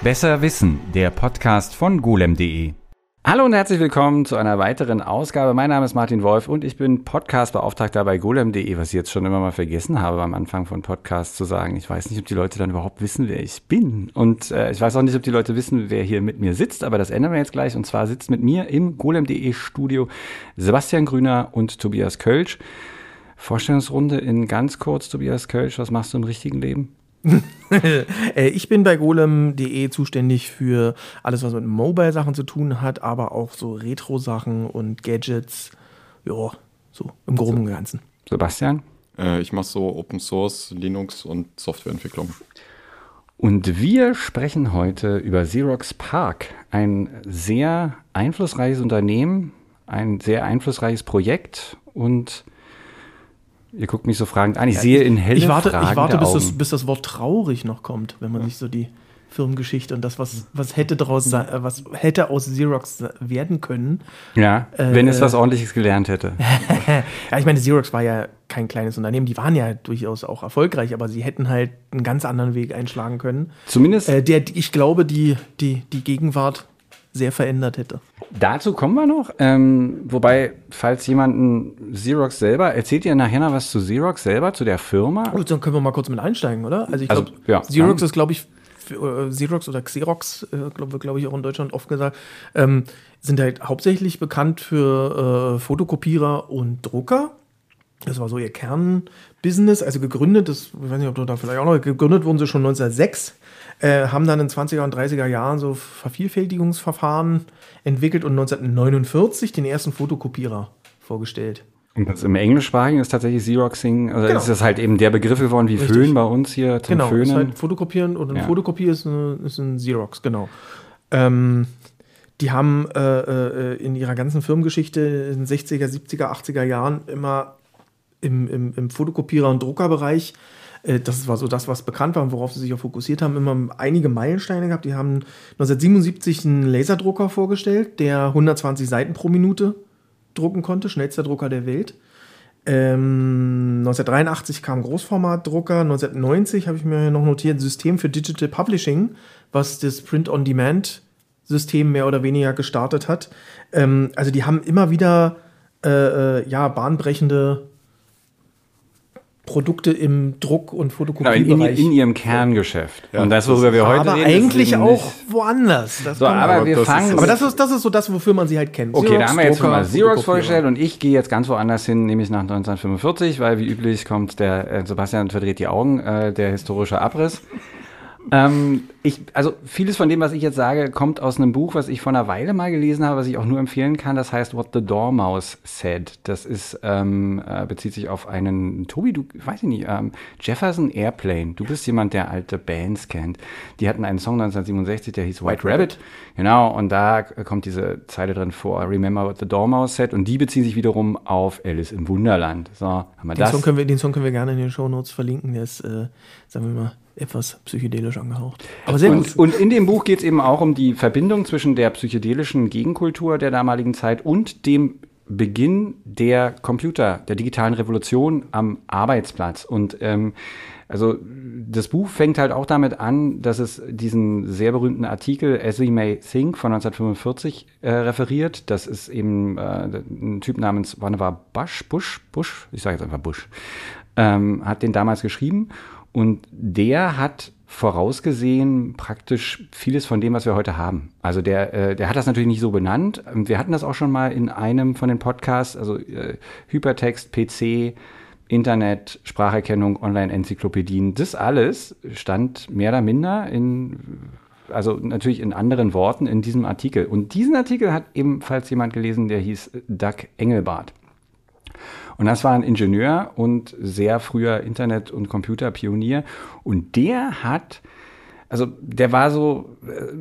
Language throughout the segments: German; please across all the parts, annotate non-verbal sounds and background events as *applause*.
Besser Wissen, der Podcast von golem.de. Hallo und herzlich willkommen zu einer weiteren Ausgabe. Mein Name ist Martin Wolf und ich bin Podcastbeauftragter bei golem.de, was ich jetzt schon immer mal vergessen habe am Anfang von Podcasts zu sagen. Ich weiß nicht, ob die Leute dann überhaupt wissen, wer ich bin. Und äh, ich weiß auch nicht, ob die Leute wissen, wer hier mit mir sitzt, aber das ändern wir jetzt gleich. Und zwar sitzt mit mir im golem.de Studio Sebastian Grüner und Tobias Kölsch. Vorstellungsrunde in ganz kurz, Tobias Kölsch. Was machst du im richtigen Leben? *laughs* Äh, ich bin bei golem.de zuständig für alles, was mit Mobile-Sachen zu tun hat, aber auch so Retro-Sachen und Gadgets. Ja, so im Groben und Ganzen. Sebastian? Äh, ich mache so Open Source, Linux und Softwareentwicklung. Und wir sprechen heute über Xerox Park, ein sehr einflussreiches Unternehmen, ein sehr einflussreiches Projekt und Ihr guckt mich so fragend an. Ich ja, sehe in helle Ich warte, ich warte bis, das, bis das Wort traurig noch kommt, wenn man ja. sich so die Firmengeschichte und das, was, was hätte daraus äh, was hätte aus Xerox werden können. Ja, äh, wenn es was ordentliches gelernt hätte. *laughs* ja, ich meine, Xerox war ja kein kleines Unternehmen, die waren ja durchaus auch erfolgreich, aber sie hätten halt einen ganz anderen Weg einschlagen können. Zumindest. Äh, der, ich glaube, die, die, die Gegenwart sehr verändert hätte. Dazu kommen wir noch. Ähm, wobei, falls jemanden Xerox selber, erzählt ihr nachher noch was zu Xerox selber, zu der Firma? Gut, dann können wir mal kurz mit einsteigen, oder? Also ich glaube, also, ja, Xerox ist, glaube ich, äh, Xerox oder Xerox, äh, glaube glaub ich auch in Deutschland oft gesagt, ähm, sind halt hauptsächlich bekannt für äh, Fotokopierer und Drucker. Das war so ihr Kernbusiness, also gegründet, das, ich weiß nicht, ob du da vielleicht auch noch, gegründet wurden sie schon 1906 äh, haben dann in 20er und 30er Jahren so Vervielfältigungsverfahren entwickelt und 1949 den ersten Fotokopierer vorgestellt. Und das im Englischsprachigen ist tatsächlich Xeroxing, also genau. ist das halt eben der Begriff geworden wie Richtig. Föhn bei uns hier zum genau, Föhnen. Genau, ist halt Fotokopieren und eine ja. Fotokopie ist, eine, ist ein Xerox, genau. Ähm, die haben äh, äh, in ihrer ganzen Firmengeschichte in den 60er, 70er, 80er Jahren immer im, im, im Fotokopierer- und Druckerbereich äh, das war so das, was bekannt war und worauf sie sich auch fokussiert haben, immer einige Meilensteine gehabt. Die haben 1977 einen Laserdrucker vorgestellt, der 120 Seiten pro Minute drucken konnte, schnellster Drucker der Welt. Ähm, 1983 kam Großformatdrucker, 1990 habe ich mir noch notiert, System für Digital Publishing, was das Print-on-Demand-System mehr oder weniger gestartet hat. Ähm, also die haben immer wieder äh, äh ja, bahnbrechende Produkte im Druck- und Fotokopiebereich. Genau, in, in, ihrem Kerngeschäft. Ja, und das, worüber wir heute aber reden, eigentlich auch woanders. Das so, aber, aber wir fangen. aber das ist, das ist so das, wofür man sie halt kennt. Okay, Xerox, da haben wir jetzt schon mal Xerox vorgestellt und ich gehe jetzt ganz woanders hin, nämlich nach 1945, weil wie üblich kommt der äh, Sebastian verdreht die Augen, äh, der historische Abriss. Ähm, ich, also vieles von dem, was ich jetzt sage, kommt aus einem Buch, was ich vor einer Weile mal gelesen habe, was ich auch nur empfehlen kann. Das heißt What the Dormouse Said. Das ist ähm, äh, bezieht sich auf einen Tobi, du weiß ich nicht, ähm, Jefferson Airplane. Du bist jemand, der alte Bands kennt. Die hatten einen Song 1967, der hieß White Rabbit. Genau, und da kommt diese Zeile drin vor. Remember what the Dormouse said. Und die beziehen sich wiederum auf Alice im Wunderland. So, haben wir den das. Song können wir, den Song können wir gerne in den Show Notes verlinken. Der ist, äh, sagen wir mal etwas psychedelisch angehaucht. Aber sehr und. Und in dem Buch geht es eben auch um die Verbindung zwischen der psychedelischen Gegenkultur der damaligen Zeit und dem Beginn der Computer, der digitalen Revolution am Arbeitsplatz. Und ähm, also das Buch fängt halt auch damit an, dass es diesen sehr berühmten Artikel As We May Think von 1945 äh, referiert. Das ist eben äh, ein Typ namens Vannevar Bush, Bush, Bush, ich sage jetzt einfach Bush, ähm, hat den damals geschrieben. Und der hat vorausgesehen praktisch vieles von dem, was wir heute haben. Also der, äh, der hat das natürlich nicht so benannt. Wir hatten das auch schon mal in einem von den Podcasts, also äh, Hypertext, PC, Internet, Spracherkennung, Online-Enzyklopädien, das alles stand mehr oder minder in, also natürlich in anderen Worten in diesem Artikel. Und diesen Artikel hat ebenfalls jemand gelesen, der hieß Doug Engelbart. Und das war ein Ingenieur und sehr früher Internet- und Computerpionier. Und der hat, also der war so, äh,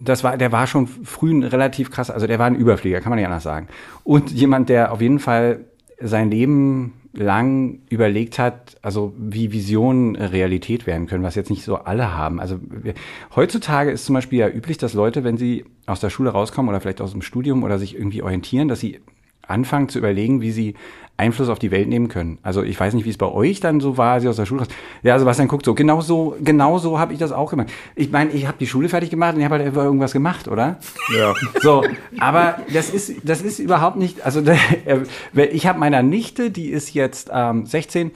das war, der war schon früh relativ krass, also der war ein Überflieger, kann man nicht anders sagen. Und jemand, der auf jeden Fall sein Leben lang überlegt hat, also wie Visionen Realität werden können, was jetzt nicht so alle haben. Also heutzutage ist zum Beispiel ja üblich, dass Leute, wenn sie aus der Schule rauskommen oder vielleicht aus dem Studium oder sich irgendwie orientieren, dass sie anfangen zu überlegen, wie sie Einfluss auf die Welt nehmen können. Also ich weiß nicht, wie es bei euch dann so war, als ihr aus der Schule raus. Ja, Sebastian guckt so, genau so, genau so habe ich das auch gemacht. Ich meine, ich habe die Schule fertig gemacht und ich habe halt irgendwas gemacht, oder? Ja. So, aber das ist, das ist überhaupt nicht, also *laughs* ich habe meiner Nichte, die ist jetzt ähm, 16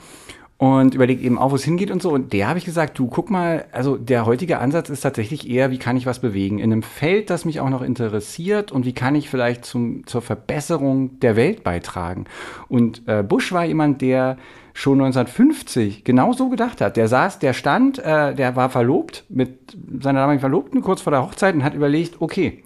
und überlegt eben auch, wo es hingeht und so. Und der habe ich gesagt, du guck mal, also der heutige Ansatz ist tatsächlich eher, wie kann ich was bewegen in einem Feld, das mich auch noch interessiert und wie kann ich vielleicht zum, zur Verbesserung der Welt beitragen. Und äh, Bush war jemand, der schon 1950 genau so gedacht hat. Der saß, der stand, äh, der war verlobt mit seiner damaligen Verlobten kurz vor der Hochzeit und hat überlegt, okay,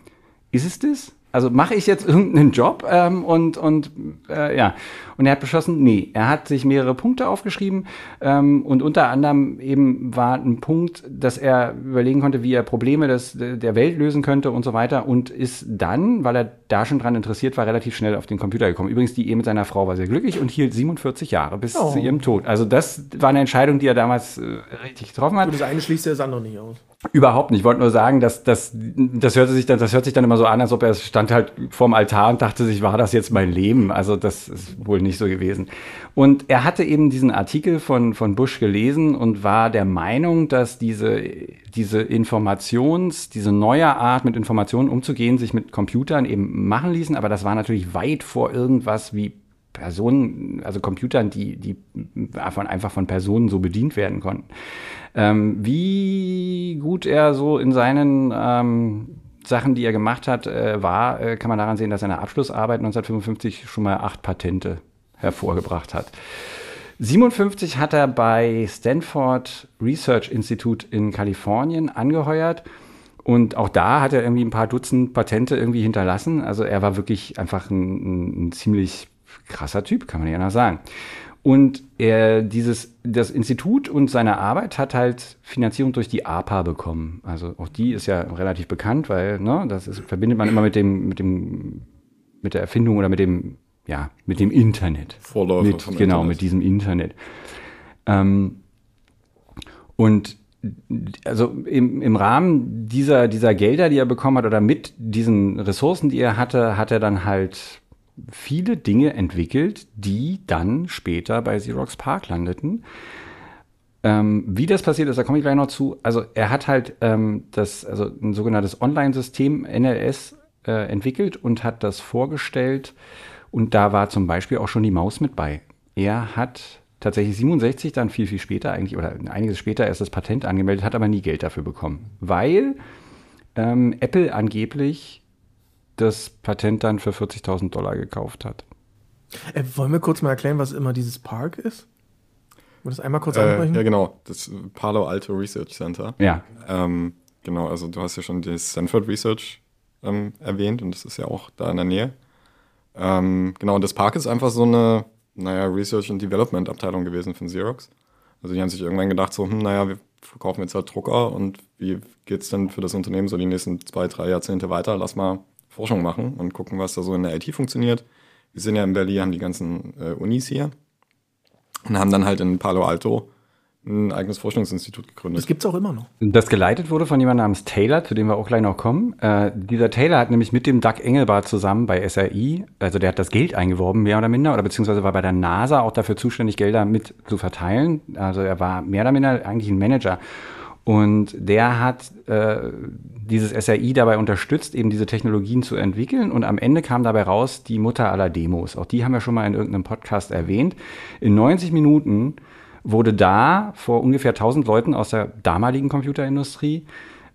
ist es das? Also mache ich jetzt irgendeinen Job ähm, und, und äh, ja. Und er hat beschlossen, nee, er hat sich mehrere Punkte aufgeschrieben ähm, und unter anderem eben war ein Punkt, dass er überlegen konnte, wie er Probleme des, der Welt lösen könnte und so weiter und ist dann, weil er da schon dran interessiert war, relativ schnell auf den Computer gekommen. Übrigens, die Ehe mit seiner Frau war sehr glücklich und hielt 47 Jahre bis oh. zu ihrem Tod. Also das war eine Entscheidung, die er damals äh, richtig getroffen hat. Und das eine schließt das andere nicht aus. Überhaupt nicht. Ich wollte nur sagen, dass, dass das hört sich dann, das hört sich dann immer so an, als ob er stand halt vorm Altar und dachte sich, war das jetzt mein Leben? Also das ist wohl nicht so gewesen. Und er hatte eben diesen Artikel von, von Bush gelesen und war der Meinung, dass diese, diese Informations, diese neue Art mit Informationen umzugehen, sich mit Computern eben machen ließen. Aber das war natürlich weit vor irgendwas wie Personen, also Computern, die, die von, einfach von Personen so bedient werden konnten. Ähm, wie gut er so in seinen ähm, Sachen, die er gemacht hat, äh, war, äh, kann man daran sehen, dass seine Abschlussarbeit 1955 schon mal acht Patente hervorgebracht hat. 57 hat er bei Stanford Research Institute in Kalifornien angeheuert. Und auch da hat er irgendwie ein paar Dutzend Patente irgendwie hinterlassen. Also er war wirklich einfach ein, ein ziemlich krasser Typ, kann man ja noch sagen. Und er, dieses, das Institut und seine Arbeit hat halt Finanzierung durch die APA bekommen. Also auch die ist ja relativ bekannt, weil, ne, das ist, verbindet man immer mit dem, mit dem, mit der Erfindung oder mit dem, ja, mit dem Internet. Vorläufer mit, Genau, Internet. mit diesem Internet. Ähm, und also im, im Rahmen dieser, dieser Gelder, die er bekommen hat, oder mit diesen Ressourcen, die er hatte, hat er dann halt viele Dinge entwickelt, die dann später bei Xerox Park landeten. Ähm, wie das passiert ist, da komme ich gleich noch zu. Also er hat halt ähm, das, also ein sogenanntes Online-System NLS äh, entwickelt und hat das vorgestellt. Und da war zum Beispiel auch schon die Maus mit bei. Er hat tatsächlich 67 dann viel, viel später eigentlich oder einiges später erst das Patent angemeldet, hat aber nie Geld dafür bekommen, weil ähm, Apple angeblich das Patent dann für 40.000 Dollar gekauft hat. Äh, wollen wir kurz mal erklären, was immer dieses Park ist? Wollen wir das einmal kurz äh, ansprechen? Ja, genau. Das Palo Alto Research Center. Ja. Ähm, genau, also du hast ja schon das Stanford Research ähm, erwähnt und das ist ja auch da in der Nähe. Ähm, genau, und das Park ist einfach so eine, naja, Research and Development Abteilung gewesen von Xerox. Also die haben sich irgendwann gedacht, so, hm, naja, wir verkaufen jetzt halt Drucker und wie geht es denn für das Unternehmen so die nächsten zwei, drei Jahrzehnte weiter? Lass mal Forschung machen und gucken, was da so in der IT funktioniert. Wir sind ja in Berlin, haben die ganzen äh, Unis hier und haben dann halt in Palo Alto ein eigenes Forschungsinstitut gegründet. Das gibt es auch immer noch. Das geleitet wurde von jemandem namens Taylor, zu dem wir auch gleich noch kommen. Äh, dieser Taylor hat nämlich mit dem Doug Engelbart zusammen bei SRI, also der hat das Geld eingeworben, mehr oder minder, oder beziehungsweise war bei der NASA auch dafür zuständig, Gelder mit zu verteilen. Also er war mehr oder minder eigentlich ein Manager. Und der hat äh, dieses SRI dabei unterstützt, eben diese Technologien zu entwickeln. Und am Ende kam dabei raus die Mutter aller Demos. Auch die haben wir schon mal in irgendeinem Podcast erwähnt. In 90 Minuten wurde da vor ungefähr 1000 Leuten aus der damaligen Computerindustrie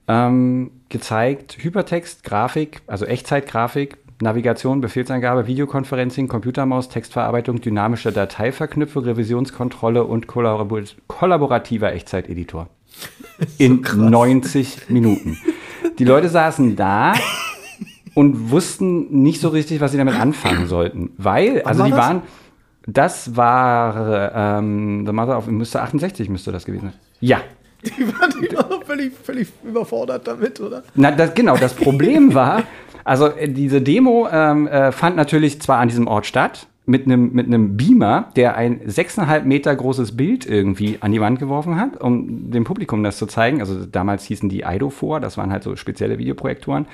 ähm, gezeigt, Hypertext, Grafik, also Echtzeitgrafik, Navigation, Befehlsangabe, Videokonferencing, Computermaus, Textverarbeitung, dynamische Dateiverknüpfung, Revisionskontrolle und kollabor kollaborativer Echtzeiteditor *laughs* in so 90 Minuten. Die Leute saßen da und wussten nicht so richtig, was sie damit anfangen sollten. Weil, also die das? waren, das war, ähm, The Mother of, müsste 68 müsste das gewesen sein. Ja. Die waren, die waren völlig, völlig überfordert damit, oder? Na, das, genau, das Problem *laughs* war, also äh, diese Demo ähm, äh, fand natürlich zwar an diesem Ort statt, mit einem mit einem Beamer, der ein sechseinhalb Meter großes Bild irgendwie an die Wand geworfen hat, um dem Publikum das zu zeigen. Also damals hießen die IDO vor, das waren halt so spezielle Videoprojektoren.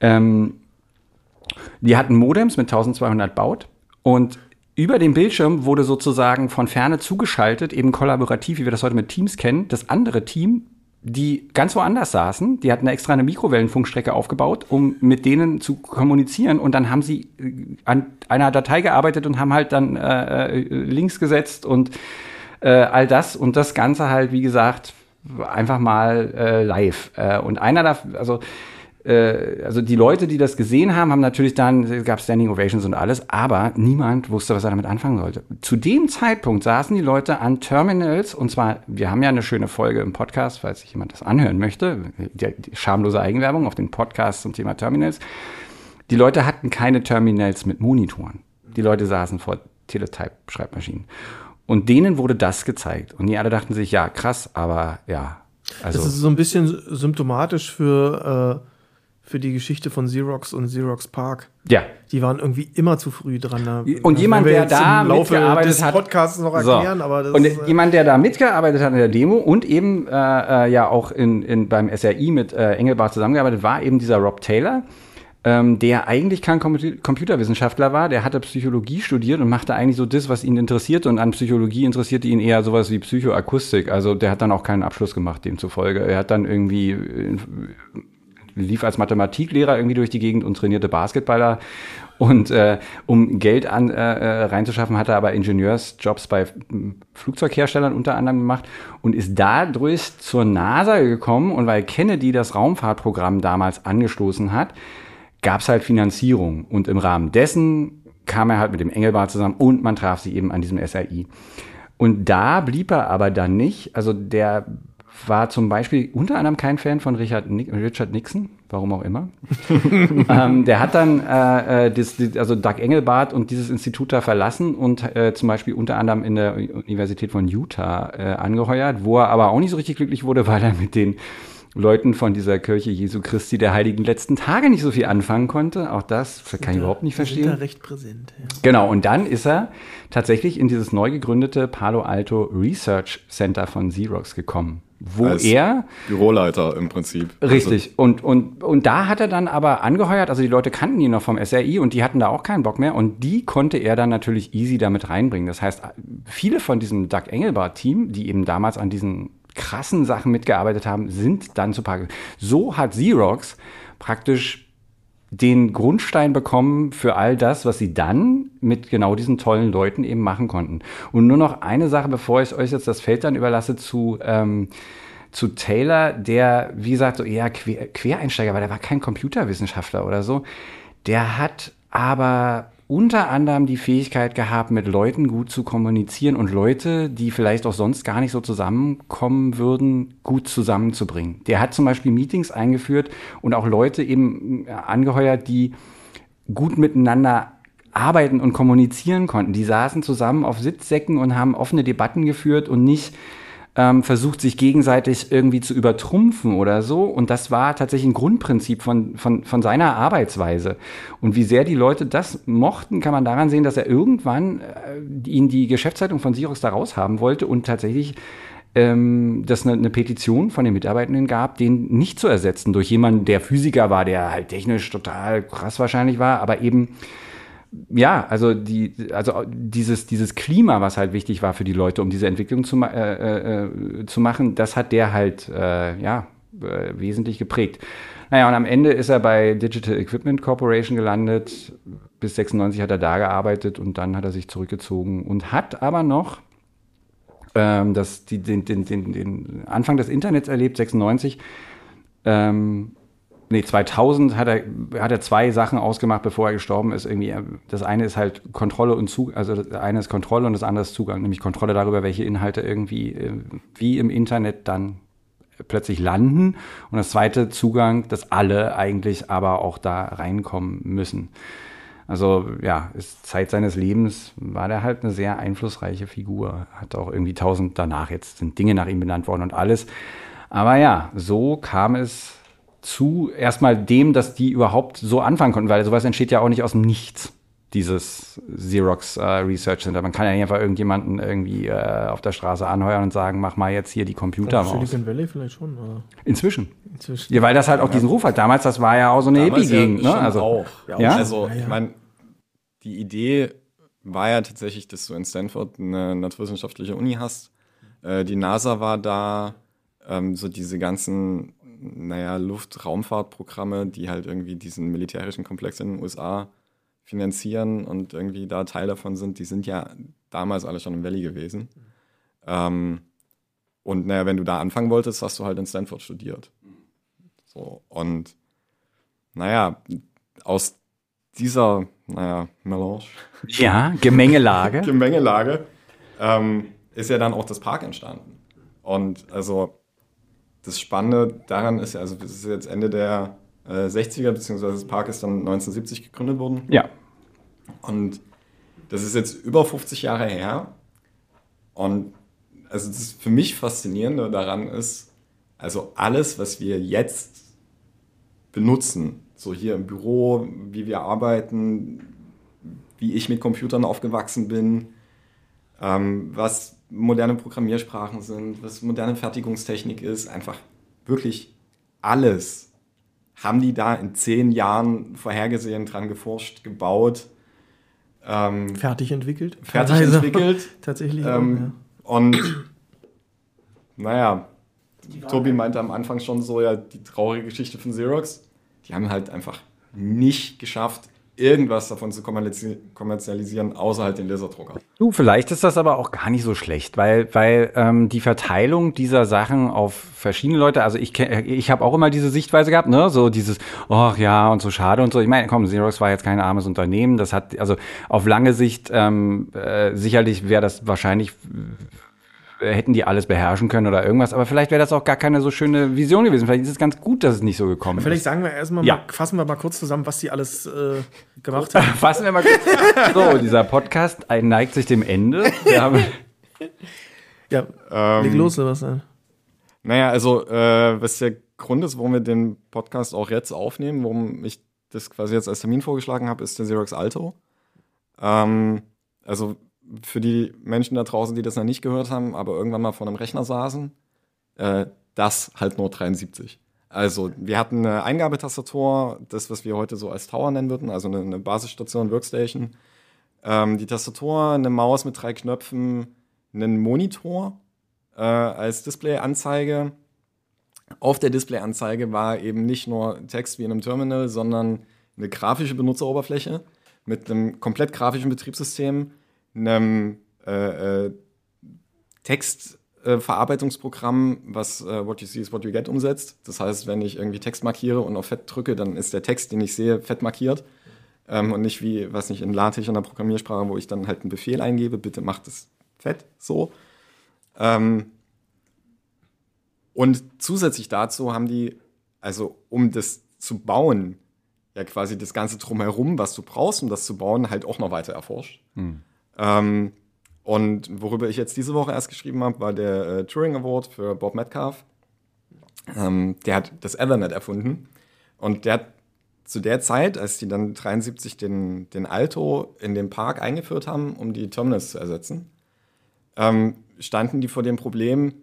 Ähm, Die hatten Modems mit 1200 Baut und über dem Bildschirm wurde sozusagen von ferne zugeschaltet, eben kollaborativ, wie wir das heute mit Teams kennen, das andere Team, die ganz woanders saßen. Die hatten extra eine Mikrowellenfunkstrecke aufgebaut, um mit denen zu kommunizieren. Und dann haben sie äh, an einer Datei gearbeitet und haben halt dann äh, äh, Links gesetzt und äh, all das. Und das Ganze halt, wie gesagt, einfach mal äh, live. Äh, und einer da, also also die Leute, die das gesehen haben, haben natürlich dann, es gab Standing Ovations und alles, aber niemand wusste, was er damit anfangen sollte. Zu dem Zeitpunkt saßen die Leute an Terminals und zwar, wir haben ja eine schöne Folge im Podcast, falls sich jemand das anhören möchte, die, die schamlose Eigenwerbung auf den Podcast zum Thema Terminals. Die Leute hatten keine Terminals mit Monitoren. Die Leute saßen vor Teletype-Schreibmaschinen. Und denen wurde das gezeigt. Und die alle dachten sich, ja, krass, aber ja. Also, das ist so ein bisschen symptomatisch für äh für die Geschichte von Xerox und Xerox Park. Ja. Die waren irgendwie immer zu früh dran. Da, und jemand, der da mitgearbeitet hat, Podcasts noch erklären, so. aber das und ist, äh, jemand, der da mitgearbeitet hat in der Demo und eben äh, äh, ja auch in, in, beim SRI mit äh, Engelbart zusammengearbeitet, war eben dieser Rob Taylor. Ähm, der eigentlich kein Computerwissenschaftler war, der hatte Psychologie studiert und machte eigentlich so das, was ihn interessierte. Und an Psychologie interessierte ihn eher sowas wie Psychoakustik. Also der hat dann auch keinen Abschluss gemacht, demzufolge. Er hat dann irgendwie äh, lief als Mathematiklehrer irgendwie durch die Gegend und trainierte Basketballer. Und äh, um Geld an, äh, äh reinzuschaffen, hat er aber Ingenieursjobs bei Flugzeugherstellern unter anderem gemacht und ist dadurch zur NASA gekommen. Und weil Kennedy das Raumfahrtprogramm damals angestoßen hat, gab es halt Finanzierung. Und im Rahmen dessen kam er halt mit dem Engelbart zusammen und man traf sich eben an diesem SRI. Und da blieb er aber dann nicht. Also der war zum Beispiel unter anderem kein Fan von Richard, Richard Nixon, warum auch immer. *laughs* ähm, der hat dann äh, äh das, also Doug Engelbart und dieses Institut da verlassen und äh, zum Beispiel unter anderem in der Universität von Utah äh, angeheuert, wo er aber auch nicht so richtig glücklich wurde, *laughs* weil er mit den Leuten von dieser Kirche Jesu Christi der heiligen letzten Tage nicht so viel anfangen konnte. Auch das kann ich überhaupt nicht verstehen. Sind da recht präsent. Ja. Genau, und dann ist er tatsächlich in dieses neu gegründete Palo Alto Research Center von Xerox gekommen wo Als er Büroleiter im Prinzip. Richtig. Also, und, und, und da hat er dann aber angeheuert, also die Leute kannten ihn noch vom SRI und die hatten da auch keinen Bock mehr und die konnte er dann natürlich easy damit reinbringen. Das heißt, viele von diesem Doug Engelbart-Team, die eben damals an diesen krassen Sachen mitgearbeitet haben, sind dann zu Park. So hat Xerox praktisch den Grundstein bekommen für all das, was sie dann mit genau diesen tollen Leuten eben machen konnten. Und nur noch eine Sache, bevor ich euch jetzt das Feld dann überlasse zu, ähm, zu Taylor, der, wie gesagt, so eher Quer Quereinsteiger war, der war kein Computerwissenschaftler oder so. Der hat aber unter anderem die Fähigkeit gehabt, mit Leuten gut zu kommunizieren und Leute, die vielleicht auch sonst gar nicht so zusammenkommen würden, gut zusammenzubringen. Der hat zum Beispiel Meetings eingeführt und auch Leute eben angeheuert, die gut miteinander arbeiten und kommunizieren konnten. Die saßen zusammen auf Sitzsäcken und haben offene Debatten geführt und nicht ähm, versucht, sich gegenseitig irgendwie zu übertrumpfen oder so. Und das war tatsächlich ein Grundprinzip von, von, von seiner Arbeitsweise. Und wie sehr die Leute das mochten, kann man daran sehen, dass er irgendwann äh, ihn die Geschäftszeitung von Sirus da raushaben wollte und tatsächlich ähm, dass eine, eine Petition von den Mitarbeitenden gab, den nicht zu ersetzen durch jemanden, der Physiker war, der halt technisch total krass wahrscheinlich war, aber eben ja, also die, also dieses, dieses Klima, was halt wichtig war für die Leute, um diese Entwicklung zu, äh, äh, zu machen, das hat der halt äh, ja äh, wesentlich geprägt. Naja, und am Ende ist er bei Digital Equipment Corporation gelandet. Bis 96 hat er da gearbeitet und dann hat er sich zurückgezogen und hat aber noch ähm, das, die, den, den, den, den Anfang des Internets erlebt, 96. Ähm, nee, 2000 hat er, hat er zwei Sachen ausgemacht, bevor er gestorben ist. Irgendwie, das eine ist halt Kontrolle und Zugang, also das eine ist Kontrolle und das andere ist Zugang, nämlich Kontrolle darüber, welche Inhalte irgendwie äh, wie im Internet dann plötzlich landen. Und das zweite Zugang, dass alle eigentlich aber auch da reinkommen müssen. Also ja, ist Zeit seines Lebens war der halt eine sehr einflussreiche Figur. Hat auch irgendwie tausend danach, jetzt sind Dinge nach ihm benannt worden und alles. Aber ja, so kam es zu erstmal dem, dass die überhaupt so anfangen konnten, weil sowas entsteht ja auch nicht aus dem Nichts. dieses Xerox äh, Research Center. Man kann ja nicht einfach irgendjemanden irgendwie äh, auf der Straße anheuern und sagen, mach mal jetzt hier die Computer Auf Silicon Valley vielleicht schon. Oder? Inzwischen. Inzwischen. Ja, weil das halt auch diesen Ruf hat. Damals, das war ja auch so eine Hippie-Gegend. Ja ne? Also, auch. Ja, ja? Also, ich meine, die Idee war ja tatsächlich, dass du in Stanford eine naturwissenschaftliche Uni hast. Äh, die NASA war da, ähm, so diese ganzen, naja, Luft-Raumfahrtprogramme, die halt irgendwie diesen militärischen Komplex in den USA finanzieren und irgendwie da Teil davon sind, die sind ja damals alle schon im Valley gewesen. Ähm, und naja, wenn du da anfangen wolltest, hast du halt in Stanford studiert. So, und naja, aus dieser, naja, Melange. Ja, Gemengelage. *laughs* Gemengelage ähm, ist ja dann auch das Park entstanden. Und also das Spannende daran ist ja, also das ist jetzt Ende der äh, 60er, beziehungsweise das Park ist dann 1970 gegründet worden. Ja. Und das ist jetzt über 50 Jahre her. Und also das für mich Faszinierende daran ist, also alles, was wir jetzt benutzen, so hier im Büro, wie wir arbeiten, wie ich mit Computern aufgewachsen bin, ähm, was moderne Programmiersprachen sind, was moderne Fertigungstechnik ist, einfach wirklich alles haben die da in zehn Jahren vorhergesehen, dran geforscht, gebaut. Ähm, fertig entwickelt. Fertig also, entwickelt. *laughs* Tatsächlich. Ähm, auch, ja. Und naja, Tobi meinte am Anfang schon so, ja, die traurige Geschichte von Xerox. Die haben halt einfach nicht geschafft, irgendwas davon zu kommerzialisieren, außer halt den Laserdrucker. Du, vielleicht ist das aber auch gar nicht so schlecht, weil, weil ähm, die Verteilung dieser Sachen auf verschiedene Leute, also ich, ich habe auch immer diese Sichtweise gehabt, ne, so dieses, ach ja, und so schade und so. Ich meine, komm, Xerox war jetzt kein armes Unternehmen, das hat, also auf lange Sicht, ähm, äh, sicherlich wäre das wahrscheinlich hätten die alles beherrschen können oder irgendwas. Aber vielleicht wäre das auch gar keine so schöne Vision gewesen. Vielleicht ist es ganz gut, dass es nicht so gekommen vielleicht ist. Vielleicht sagen wir erstmal, ja. mal, fassen wir mal kurz zusammen, was die alles äh, gemacht haben. *laughs* fassen wir mal kurz. so, dieser Podcast neigt sich dem Ende. *laughs* ja, ähm, leg los, Sebastian. Naja, also, äh, was der Grund ist, warum wir den Podcast auch jetzt aufnehmen, warum ich das quasi jetzt als Termin vorgeschlagen habe, ist der Xerox Alto. Ähm, also für die Menschen da draußen, die das noch nicht gehört haben, aber irgendwann mal vor einem Rechner saßen, äh, das halt nur 73. Also wir hatten eine Eingabetastatur, das, was wir heute so als Tower nennen würden, also eine, eine Basisstation, Workstation. Ähm, die Tastatur, eine Maus mit drei Knöpfen, einen Monitor äh, als Displayanzeige. Auf der Displayanzeige war eben nicht nur Text wie in einem Terminal, sondern eine grafische Benutzeroberfläche mit einem komplett grafischen Betriebssystem, einem äh, äh, Textverarbeitungsprogramm, äh, was äh, What You See is What You Get umsetzt. Das heißt, wenn ich irgendwie Text markiere und auf Fett drücke, dann ist der Text, den ich sehe, fett markiert. Ähm, und nicht wie, was nicht, in LaTeX in der Programmiersprache, wo ich dann halt einen Befehl eingebe, bitte mach das fett so. Ähm, und zusätzlich dazu haben die, also um das zu bauen, ja quasi das Ganze drumherum, was du brauchst, um das zu bauen, halt auch noch weiter erforscht. Hm. Ähm, und worüber ich jetzt diese Woche erst geschrieben habe, war der äh, Turing Award für Bob Metcalf. Ähm, der hat das Ethernet erfunden. Und der hat zu der Zeit, als die dann 73 den, den Alto in den Park eingeführt haben, um die Terminals zu ersetzen, ähm, standen die vor dem Problem,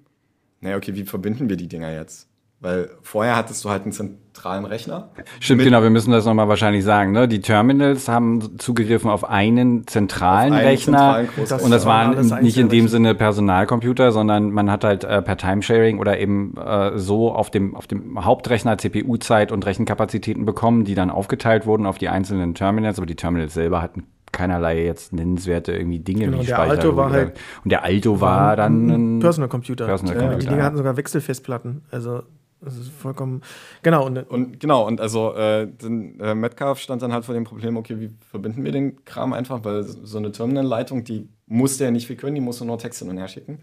naja, okay, wie verbinden wir die Dinger jetzt? Weil vorher hattest du halt einen zentralen Rechner. Stimmt, genau, wir müssen das nochmal wahrscheinlich sagen. Ne? Die Terminals haben zugegriffen auf einen zentralen auf einen Rechner. Zentralen und das waren nicht in dem Sinne Personalcomputer, sondern man hat halt äh, per Timesharing oder eben äh, so auf dem, auf dem Hauptrechner CPU-Zeit und Rechenkapazitäten bekommen, die dann aufgeteilt wurden auf die einzelnen Terminals. Aber die Terminals selber hatten keinerlei jetzt nennenswerte irgendwie Dinge genau, wie der Speicher. Alto war halt und der Alto war, war dann ein Personal Computer. Personal Computer. die Dinger hatten sogar Wechselfestplatten. Also das ist vollkommen. Genau. Und, und genau, und also äh, den, äh, Metcalf stand dann halt vor dem Problem, okay, wie verbinden wir den Kram einfach, weil so eine Terminal-Leitung, die musste ja nicht viel können, die musste nur Text hin und her schicken.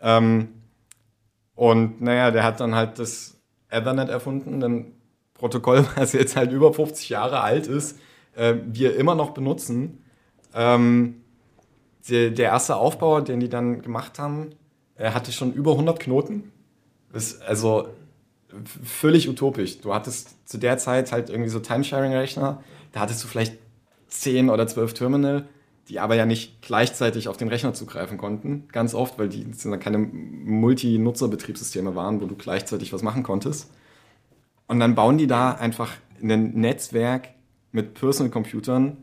Ähm, und naja, der hat dann halt das Ethernet erfunden, ein Protokoll, *laughs* was jetzt halt über 50 Jahre alt ist, äh, wir immer noch benutzen. Ähm, der, der erste Aufbau, den die dann gemacht haben, hatte schon über 100 Knoten. Das, also völlig utopisch. Du hattest zu der Zeit halt irgendwie so Timesharing-Rechner, da hattest du vielleicht zehn oder zwölf Terminal, die aber ja nicht gleichzeitig auf den Rechner zugreifen konnten, ganz oft, weil die sind dann keine Multi-Nutzer-Betriebssysteme waren, wo du gleichzeitig was machen konntest. Und dann bauen die da einfach ein Netzwerk mit Personal-Computern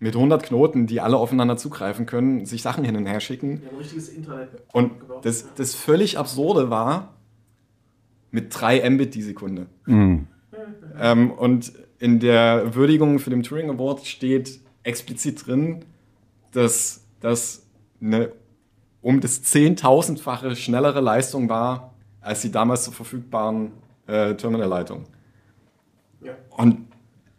mit 100 Knoten, die alle aufeinander zugreifen können, sich Sachen hin und her schicken. Ja, ein richtiges Internet. Und das, das völlig Absurde war, mit 3 Mbit die Sekunde. Mhm. Ähm, und in der Würdigung für den Turing Award steht explizit drin, dass das eine um das zehntausendfache schnellere Leistung war, als die damals zur verfügbaren äh, Terminalleitungen. Ja. Und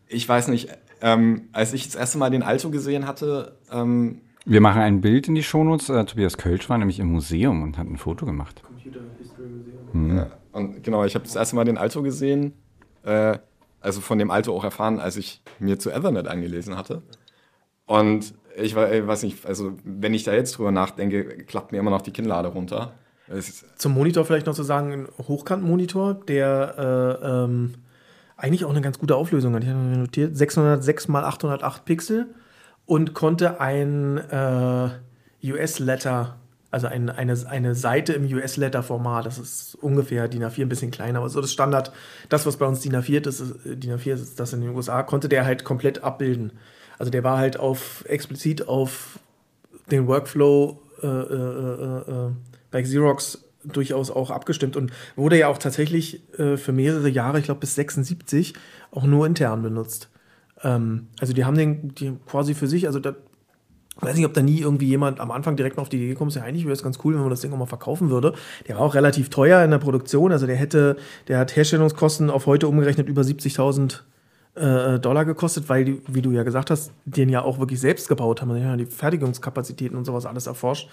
ich weiß nicht, ähm, als ich das erste Mal den Alto gesehen hatte. Ähm, Wir machen ein Bild in die Shownotes. Äh, Tobias Kölsch war nämlich im Museum und hat ein Foto gemacht. Computer History Museum. Mhm. Ja, und genau, ich habe das erste Mal den Alto gesehen. Äh, also von dem Alto auch erfahren, als ich mir zu Ethernet angelesen hatte. Und ich weiß nicht, also wenn ich da jetzt drüber nachdenke, klappt mir immer noch die Kinnlade runter. Zum Monitor vielleicht noch zu sagen, ein Hochkantmonitor, der äh, ähm, eigentlich auch eine ganz gute Auflösung hat. Ich habe mir notiert, 606 mal 808 Pixel und konnte ein äh, US-Letter, also ein, eine, eine Seite im US-Letter-Format, das ist ungefähr DIN A4 ein bisschen kleiner, aber so das Standard, das, was bei uns DIN A4 ist, DIN A4 ist das in den USA, konnte der halt komplett abbilden. Also der war halt auf explizit auf den Workflow äh, äh, äh, äh bei Xerox durchaus auch abgestimmt und wurde ja auch tatsächlich äh, für mehrere Jahre, ich glaube bis 76, auch nur intern benutzt. Ähm, also die haben den die quasi für sich, also da weiß nicht, ob da nie irgendwie jemand am Anfang direkt mal auf die Idee gekommen ist, ja eigentlich wäre es ganz cool, wenn man das Ding auch mal verkaufen würde. Der war auch relativ teuer in der Produktion, also der hätte, der hat Herstellungskosten auf heute umgerechnet über 70.000 äh, Dollar gekostet, weil die, wie du ja gesagt hast, den ja auch wirklich selbst gebaut haben. Ja, die Fertigungskapazitäten und sowas alles erforscht.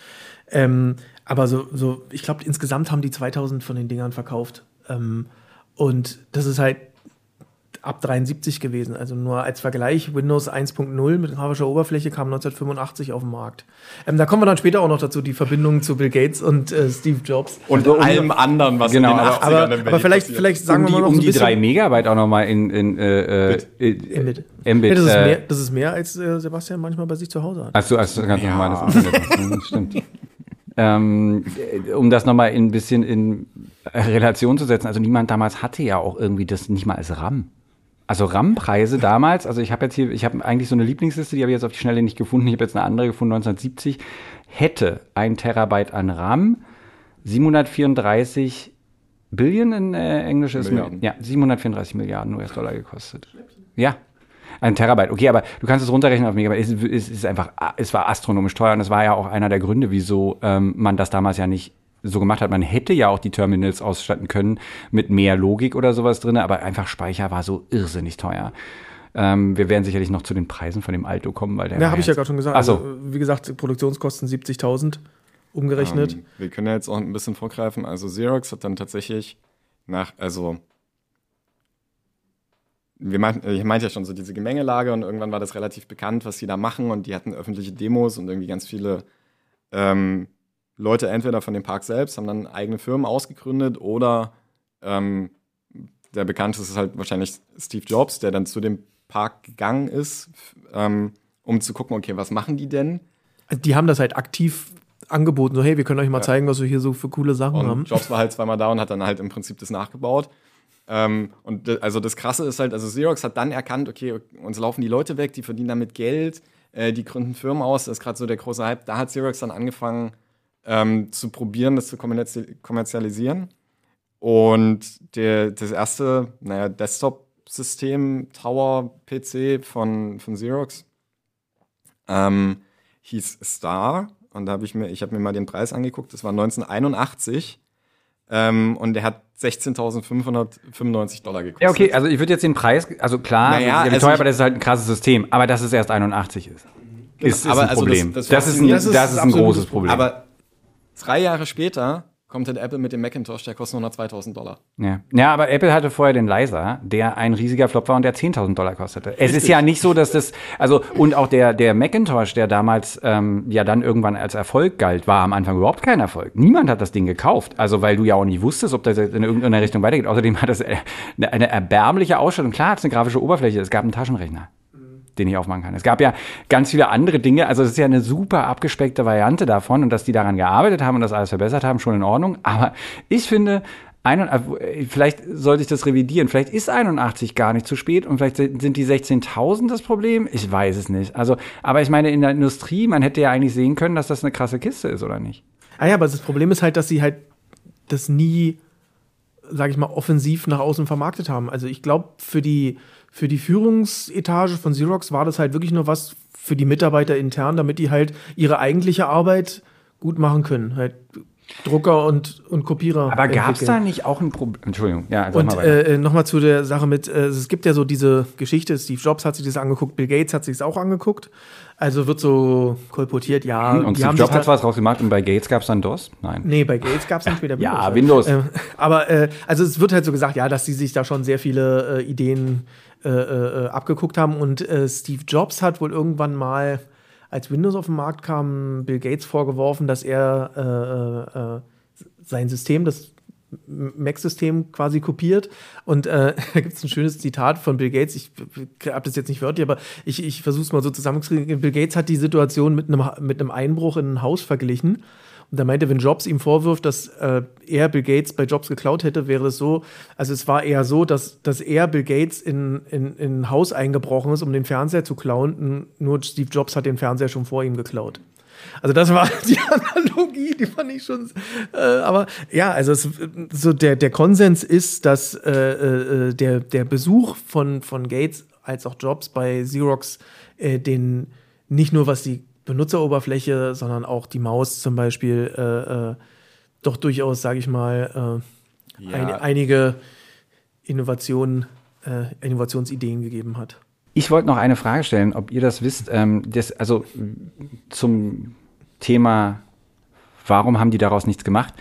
Ähm, aber so, so ich glaube, insgesamt haben die 2000 von den Dingern verkauft. Ähm, und das ist halt ab 73 gewesen. Also nur als Vergleich, Windows 1.0 mit grafischer Oberfläche kam 1985 auf den Markt. Ähm, da kommen wir dann später auch noch dazu, die Verbindung zu Bill Gates und äh, Steve Jobs. Und, und allem anderen, was genau, in den 80ern aber, aber vielleicht, vielleicht sagen um wir mal noch um so die drei Megabyte auch noch mal in, in äh, äh, Mbit. Mbit. Ja, das, ist äh, mehr, das ist mehr, als äh, Sebastian manchmal bei sich zu Hause hat. Achso, also ganz ja. normales Internet. *laughs* Stimmt. Ähm, um das nochmal ein bisschen in Relation zu setzen, also niemand damals hatte ja auch irgendwie das nicht mal als RAM. Also RAM-Preise damals, also ich habe jetzt hier, ich habe eigentlich so eine Lieblingsliste, die habe ich jetzt auf die Schnelle nicht gefunden. Ich habe jetzt eine andere gefunden, 1970. Hätte ein Terabyte an RAM 734 Billion in äh, Englisch ist Milliarden. ja 734 Milliarden US-Dollar gekostet. Ja, ein Terabyte. Okay, aber du kannst es runterrechnen auf Megabyte. Es, es ist einfach, es war astronomisch teuer und es war ja auch einer der Gründe, wieso ähm, man das damals ja nicht so gemacht hat. Man hätte ja auch die Terminals ausstatten können mit mehr Logik oder sowas drin, aber einfach Speicher war so irrsinnig teuer. Ähm, wir werden sicherlich noch zu den Preisen von dem Alto kommen, weil der. Ja, habe ich ja gerade schon gesagt. Also, also, wie gesagt, Produktionskosten 70.000 umgerechnet. Um, ähm, wir können ja jetzt auch ein bisschen vorgreifen. Also, Xerox hat dann tatsächlich nach, also wir meinten, ich meinte ja schon so diese Gemengelage und irgendwann war das relativ bekannt, was die da machen und die hatten öffentliche Demos und irgendwie ganz viele ähm, Leute entweder von dem Park selbst haben dann eigene Firmen ausgegründet oder ähm, der bekannteste ist halt wahrscheinlich Steve Jobs, der dann zu dem Park gegangen ist, ähm, um zu gucken, okay, was machen die denn? Also die haben das halt aktiv angeboten, so hey, wir können euch mal ja. zeigen, was wir hier so für coole Sachen und haben. Jobs war halt zweimal da und hat dann halt im Prinzip das nachgebaut. Ähm, und also das Krasse ist halt, also Xerox hat dann erkannt, okay, uns laufen die Leute weg, die verdienen damit Geld, äh, die gründen Firmen aus, das ist gerade so der große Hype. Da hat Xerox dann angefangen, ähm, zu probieren, das zu kommerzialisieren. Und der, das erste, naja, Desktop-System, Tower-PC von, von Xerox ähm, hieß Star. Und da habe ich mir, ich habe mir mal den Preis angeguckt, das war 1981. Ähm, und der hat 16.595 Dollar gekostet. Ja, okay, also ich würde jetzt den Preis, also klar, naja, also teuer, aber das ist halt ein krasses System. Aber dass es erst 81 ist, genau. ist, ist ein also Problem. Das, das, das, ist ein, das, ist, das ist ein großes Problem. Aber Drei Jahre später kommt dann Apple mit dem Macintosh, der kostet nur noch 2000 Dollar. Ja. ja, aber Apple hatte vorher den Leiser, der ein riesiger Flop war und der 10.000 Dollar kostete. Richtig. Es ist ja nicht so, dass das, also, und auch der, der Macintosh, der damals ähm, ja dann irgendwann als Erfolg galt, war am Anfang überhaupt kein Erfolg. Niemand hat das Ding gekauft. Also, weil du ja auch nicht wusstest, ob das in irgendeiner Richtung weitergeht. Außerdem hat das eine, eine erbärmliche Ausstattung. Klar, hat es eine grafische Oberfläche, es gab einen Taschenrechner. Den ich aufmachen kann. Es gab ja ganz viele andere Dinge. Also es ist ja eine super abgespeckte Variante davon und dass die daran gearbeitet haben und das alles verbessert haben, schon in Ordnung. Aber ich finde, äh, vielleicht sollte ich das revidieren. Vielleicht ist 81 gar nicht zu spät und vielleicht sind die 16.000 das Problem. Ich weiß es nicht. Also, aber ich meine, in der Industrie, man hätte ja eigentlich sehen können, dass das eine krasse Kiste ist, oder nicht? Ah ja, aber das Problem ist halt, dass sie halt das nie, sage ich mal, offensiv nach außen vermarktet haben. Also ich glaube, für die, für die Führungsetage von Xerox war das halt wirklich nur was für die Mitarbeiter intern, damit die halt ihre eigentliche Arbeit gut machen können. Halt Drucker und, und Kopierer. Aber gab es da nicht auch ein Problem? Entschuldigung, ja. Und mal äh, nochmal zu der Sache mit, äh, es gibt ja so diese Geschichte, Steve Jobs hat sich das angeguckt, Bill Gates hat sich das auch angeguckt. Also wird so kolportiert, ja. Hm, und Steve Jobs hat was draus gemacht und bei Gates gab es dann DOS? Nein. Nee, bei Gates gab es nicht wieder Windows. ja, Windows. Äh, aber äh, also es wird halt so gesagt, ja, dass sie sich da schon sehr viele äh, Ideen äh, äh, abgeguckt haben. Und Steve Jobs hat wohl irgendwann mal als Windows auf den Markt kam, Bill Gates vorgeworfen, dass er äh, äh, sein System, das Mac-System quasi kopiert. Und äh, *laughs* da gibt es ein schönes Zitat von Bill Gates. Ich habe das jetzt nicht wörtlich, aber ich, ich versuche es mal so zusammenzukriegen. Bill Gates hat die Situation mit einem, mit einem Einbruch in ein Haus verglichen. Und er meinte, wenn Jobs ihm vorwirft, dass äh, er Bill Gates bei Jobs geklaut hätte, wäre es so, also es war eher so, dass, dass er Bill Gates in, in, in ein Haus eingebrochen ist, um den Fernseher zu klauen. Nur Steve Jobs hat den Fernseher schon vor ihm geklaut. Also das war *laughs* die Analogie, die fand ich schon. Äh, aber ja, also es, so der, der Konsens ist, dass äh, äh, der, der Besuch von, von Gates als auch Jobs bei Xerox äh, den nicht nur was die Benutzeroberfläche, sondern auch die Maus zum Beispiel äh, äh, doch durchaus, sage ich mal, äh, ja. ein, einige Innovationen, äh, Innovationsideen gegeben hat. Ich wollte noch eine Frage stellen, ob ihr das wisst. Ähm, das, also zum Thema, warum haben die daraus nichts gemacht?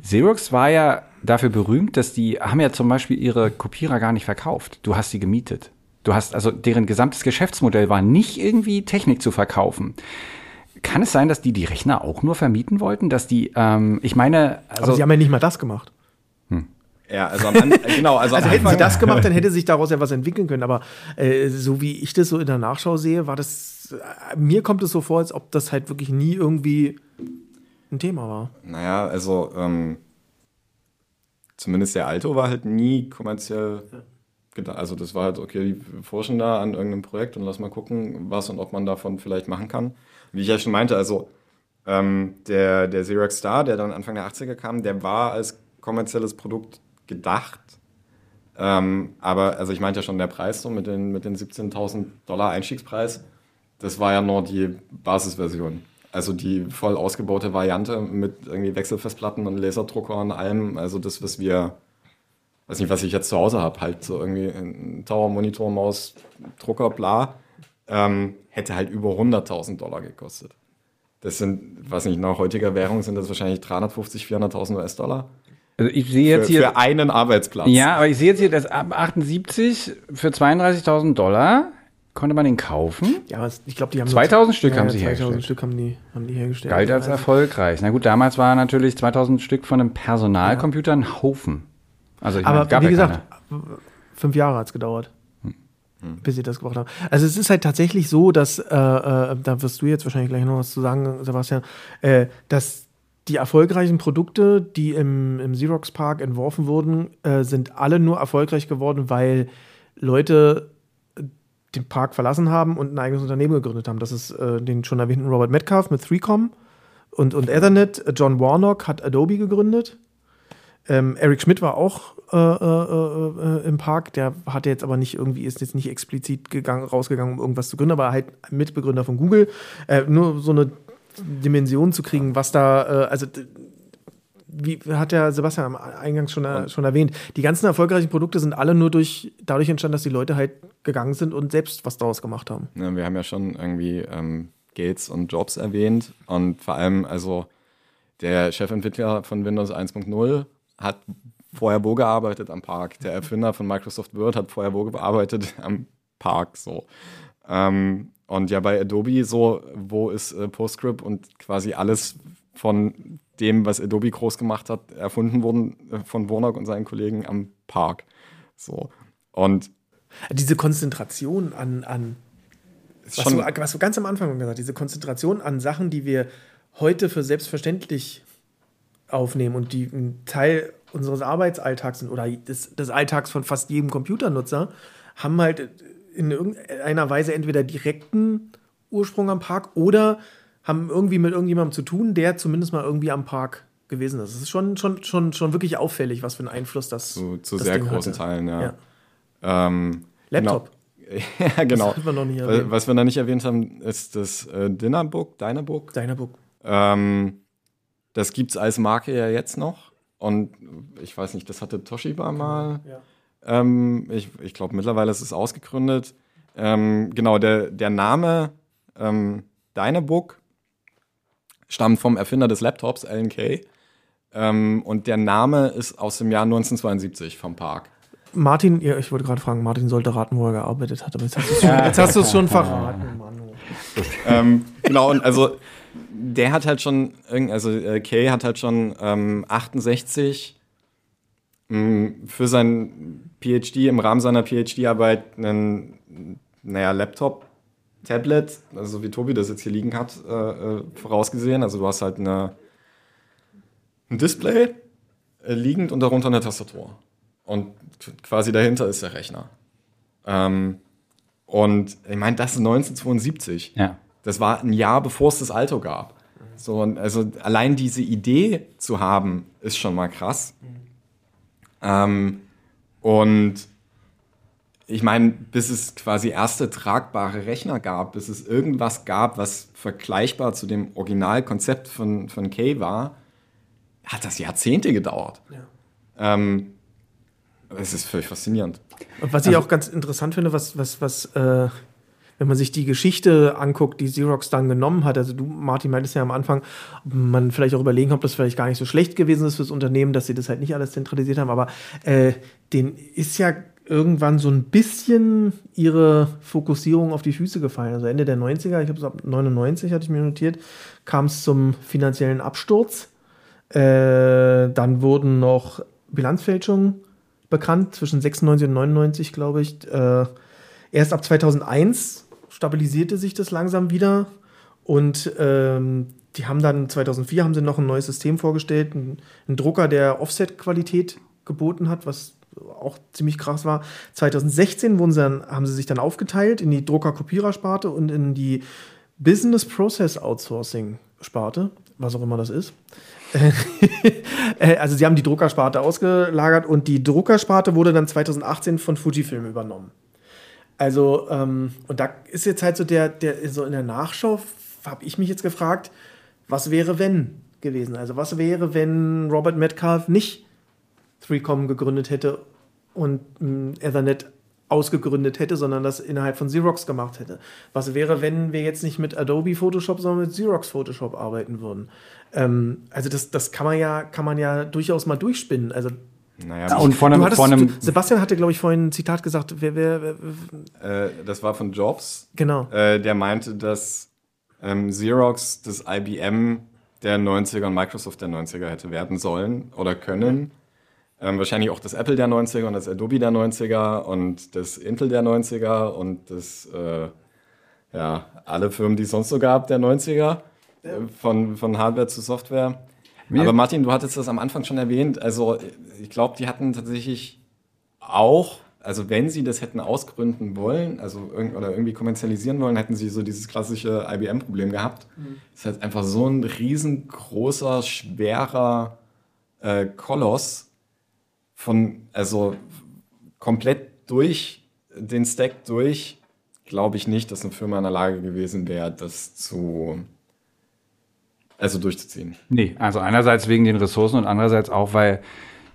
Xerox war ja dafür berühmt, dass die haben ja zum Beispiel ihre Kopierer gar nicht verkauft. Du hast sie gemietet. Du hast also deren gesamtes Geschäftsmodell war nicht irgendwie Technik zu verkaufen. Kann es sein, dass die die Rechner auch nur vermieten wollten? Dass die, ähm, ich meine. Also Aber sie haben ja nicht mal das gemacht. Hm. Ja, also, am, äh, genau, also, also hätten sie das gemacht, dann hätte sich daraus ja was entwickeln können. Aber äh, so wie ich das so in der Nachschau sehe, war das, äh, mir kommt es so vor, als ob das halt wirklich nie irgendwie ein Thema war. Naja, also ähm, zumindest der Alto war halt nie kommerziell ja. Also das war halt, okay, wir forschen da an irgendeinem Projekt und lass mal gucken, was und ob man davon vielleicht machen kann. Wie ich ja schon meinte, also ähm, der, der Xerox Star, der dann Anfang der 80er kam, der war als kommerzielles Produkt gedacht. Ähm, aber, also ich meinte ja schon, der Preis so mit den, mit den 17.000 Dollar Einstiegspreis, das war ja nur die Basisversion. Also die voll ausgebaute Variante mit irgendwie Wechselfestplatten und Laserdrucker und allem. Also das, was wir weiß nicht, was ich jetzt zu Hause habe, halt so irgendwie ein Tower, Monitor, Maus, Drucker, bla, ähm, hätte halt über 100.000 Dollar gekostet. Das sind, weiß nicht, nach heutiger Währung sind das wahrscheinlich 350, 400.000 US-Dollar. Also ich sehe jetzt für, hier. Für einen Arbeitsplatz. Ja, aber ich sehe jetzt hier, dass ab 78 für 32.000 Dollar konnte man den kaufen. Ja, ich glaube, die haben 2000 Stück ja, haben sie 2000 hergestellt. Stück haben die, haben die hergestellt. Galt als erfolgreich. Na gut, damals war natürlich 2000 Stück von einem Personalcomputer ein Haufen. Also ich Aber meine, wie gesagt, keine. fünf Jahre hat es gedauert, hm. bis sie das gebraucht haben. Also es ist halt tatsächlich so, dass, äh, äh, da wirst du jetzt wahrscheinlich gleich noch was zu sagen, Sebastian, äh, dass die erfolgreichen Produkte, die im, im Xerox Park entworfen wurden, äh, sind alle nur erfolgreich geworden, weil Leute den Park verlassen haben und ein eigenes Unternehmen gegründet haben. Das ist äh, den schon erwähnten Robert Metcalf mit 3Com und, und Ethernet. John Warnock hat Adobe gegründet. Ähm, Eric Schmidt war auch äh, äh, äh, im Park, der hatte jetzt aber nicht irgendwie, ist jetzt nicht explizit gegangen, rausgegangen, um irgendwas zu gründen, aber halt Mitbegründer von Google. Äh, nur so eine Dimension zu kriegen, was da, äh, also wie hat der Sebastian am Eingang schon, äh, schon erwähnt, die ganzen erfolgreichen Produkte sind alle nur durch, dadurch entstanden, dass die Leute halt gegangen sind und selbst was daraus gemacht haben. Ja, wir haben ja schon irgendwie ähm, Gates und Jobs erwähnt und vor allem, also der Chefentwickler von Windows 1.0 hat vorher wo gearbeitet? Am Park. Der Erfinder von Microsoft Word hat vorher wo gearbeitet? *laughs* Am Park, so. Ähm, und ja, bei Adobe so, wo ist äh, PostScript und quasi alles von dem, was Adobe groß gemacht hat, erfunden worden äh, von Warnock und seinen Kollegen am Park. So. Und diese Konzentration an, an was, du, was du ganz am Anfang gesagt hast, diese Konzentration an Sachen, die wir heute für selbstverständlich aufnehmen und die ein Teil unseres Arbeitsalltags sind oder des, des Alltags von fast jedem Computernutzer, haben halt in irgendeiner Weise entweder direkten Ursprung am Park oder haben irgendwie mit irgendjemandem zu tun, der zumindest mal irgendwie am Park gewesen ist. Es ist schon, schon, schon, schon wirklich auffällig, was für einen Einfluss das Zu, zu das sehr Ding großen hatte. Teilen, ja. ja. Ähm, Laptop. Genau. *laughs* ja, genau. Wir. Was wir noch nicht erwähnt haben, ist das äh, Dinnerbook, Dynabook. Dynabook. Ähm, das gibt es als Marke ja jetzt noch. Und ich weiß nicht, das hatte Toshiba mal. Ja. Ähm, ich ich glaube, mittlerweile ist es ausgegründet. Ähm, genau, der, der Name ähm, Dynabook stammt vom Erfinder des Laptops, Alan Kay. Ähm, und der Name ist aus dem Jahr 1972 vom Park. Martin, ja, ich wollte gerade fragen, Martin sollte raten, wo er gearbeitet hat, aber jetzt hast du es *laughs* schon, schon verraten, Mann. ähm, genau, und also der hat halt schon, also äh, Kay hat halt schon ähm, 68 mh, mm, für sein PhD, im Rahmen seiner PhD-Arbeit einen, naja, Laptop, Tablet, also wie Tobi das jetzt hier liegen hat, äh, äh vorausgesehen. Also du hast halt eine, ein Display äh, liegend und darunter eine Tastatur. Und quasi dahinter ist der Rechner. Ähm, und ich meine, das ist 1972. Ja. Das war ein Jahr, bevor es das Alto gab. So, also allein diese Idee zu haben, ist schon mal krass. Ähm, und ich meine, bis es quasi erste tragbare Rechner gab, bis es irgendwas gab, was vergleichbar zu dem Originalkonzept von, von Kay war, hat das Jahrzehnte gedauert. Ja. Ähm, es ist völlig faszinierend. Und was ich also, auch ganz interessant finde, was, was, was äh, wenn man sich die Geschichte anguckt, die Xerox dann genommen hat, also du, Martin, meintest ja am Anfang, man vielleicht auch überlegen, ob das vielleicht gar nicht so schlecht gewesen ist fürs Unternehmen, dass sie das halt nicht alles zentralisiert haben, aber äh, den ist ja irgendwann so ein bisschen ihre Fokussierung auf die Füße gefallen. Also Ende der 90er, ich habe es ab 99, hatte ich mir notiert, kam es zum finanziellen Absturz. Äh, dann wurden noch Bilanzfälschungen bekannt, zwischen 96 und 99, glaube ich. Äh, erst ab 2001 stabilisierte sich das langsam wieder und ähm, die haben dann 2004 haben sie noch ein neues System vorgestellt, einen, Drucker, der Offset-Qualität geboten hat, was auch ziemlich krass war. 2016 wurden sie dann, haben sie sich dann aufgeteilt in die Drucker-Kopierer-Sparte und in die Business Process Outsourcing Sparte, was auch immer das ist. *laughs* Äh, also sie haben die Druckersparte ausgelagert und die Druckersparte wurde dann 2018 von Fujifilm übernommen. Also, ähm, und da ist jetzt halt so der, der, so in der Nachschau habe ich mich jetzt gefragt, was wäre, wenn gewesen? Also, was wäre, wenn Robert Metcalf nicht 3Com gegründet hätte und ähm, Ethernet ausgegründet hätte, sondern das innerhalb von Xerox gemacht hätte. Was wäre, wenn wir jetzt nicht mit Adobe Photoshop, sondern mit Xerox Photoshop arbeiten würden? Ähm, also das, das kann man ja, kann man ja durchaus mal durchspinnen. Also naja, und von einem, hattest, von einem Sebastian hatte, glaube ich, vorhin ein Zitat gesagt. Wer, wer, wer äh, das war von Jobs. Genau. Äh, der meinte, dass ähm, Xerox das IBM der 90er und Microsoft der 90er hätte werden sollen oder können. Ähm, wahrscheinlich auch das Apple der 90er und das Adobe der 90er und das Intel der 90er und das, äh, ja, alle Firmen, die es sonst so gab, der 90er. Äh, von, von Hardware zu Software. Mir Aber Martin, du hattest das am Anfang schon erwähnt. Also ich glaube, die hatten tatsächlich auch, also wenn sie das hätten ausgründen wollen, also irg oder irgendwie kommerzialisieren wollen, hätten sie so dieses klassische IBM-Problem gehabt. Mhm. Das ist halt einfach so ein riesengroßer, schwerer äh, Koloss von, also komplett durch den Stack durch, glaube ich nicht, dass eine Firma in der Lage gewesen wäre, das zu also durchzuziehen. Nee, also einerseits wegen den Ressourcen und andererseits auch, weil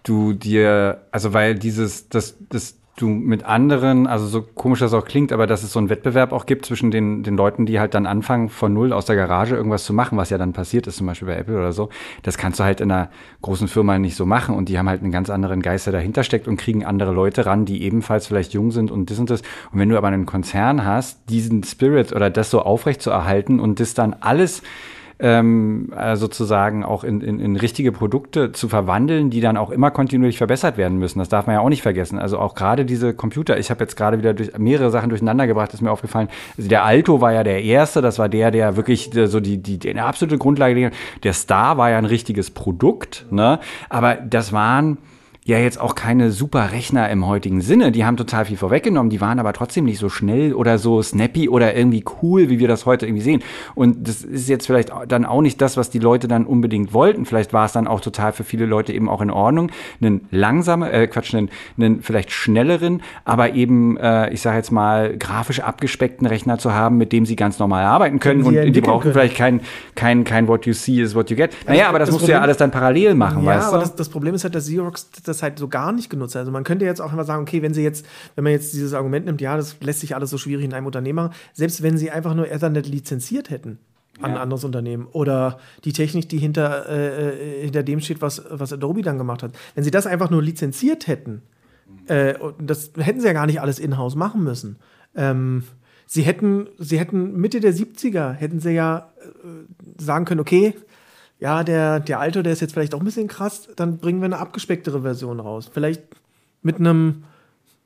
du dir, also weil dieses, das, das du mit anderen, also so komisch das auch klingt, aber dass es so einen Wettbewerb auch gibt zwischen den, den Leuten, die halt dann anfangen, von null aus der Garage irgendwas zu machen, was ja dann passiert ist, zum Beispiel bei Apple oder so, das kannst du halt in einer großen Firma nicht so machen und die haben halt einen ganz anderen Geist, der dahinter steckt und kriegen andere Leute ran, die ebenfalls vielleicht jung sind und das und das. Und wenn du aber einen Konzern hast, diesen Spirit oder das so aufrecht zu erhalten und das dann alles ähm, äh, sozusagen auch in, in, in richtige Produkte zu verwandeln, die dann auch immer kontinuierlich verbessert werden müssen. Das darf man ja auch nicht vergessen. Also auch gerade diese Computer, ich habe jetzt gerade wieder durch mehrere Sachen durcheinander gebracht, ist mir aufgefallen. Also der Alto war ja der erste, das war der, der wirklich so die, die, die absolute Grundlage. Der Star war ja ein richtiges Produkt, ne? Aber das waren ja jetzt auch keine super Rechner im heutigen Sinne. Die haben total viel vorweggenommen, die waren aber trotzdem nicht so schnell oder so snappy oder irgendwie cool, wie wir das heute irgendwie sehen. Und das ist jetzt vielleicht dann auch nicht das, was die Leute dann unbedingt wollten. Vielleicht war es dann auch total für viele Leute eben auch in Ordnung, einen langsamen, äh, Quatsch, einen, einen vielleicht schnelleren, aber eben, äh, ich sage jetzt mal, grafisch abgespeckten Rechner zu haben, mit dem sie ganz normal arbeiten können. Und die brauchen können. vielleicht kein, kein, kein What you see is what you get. Naja, aber das, das musst Problem, du ja alles dann parallel machen, ja, weißt aber du? Das, das Problem ist halt, dass Xerox das halt so gar nicht genutzt. Also man könnte jetzt auch immer sagen, okay, wenn sie jetzt, wenn man jetzt dieses Argument nimmt, ja, das lässt sich alles so schwierig in einem Unternehmen machen, selbst wenn sie einfach nur Ethernet lizenziert hätten an ja. ein anderes Unternehmen oder die Technik, die hinter, äh, äh, hinter dem steht, was, was Adobe dann gemacht hat. Wenn sie das einfach nur lizenziert hätten, äh, das hätten sie ja gar nicht alles in-house machen müssen. Ähm, sie hätten, sie hätten Mitte der 70er hätten sie ja äh, sagen können, okay, ja, der, der Alto, der ist jetzt vielleicht auch ein bisschen krass, dann bringen wir eine abgespecktere Version raus. Vielleicht mit einem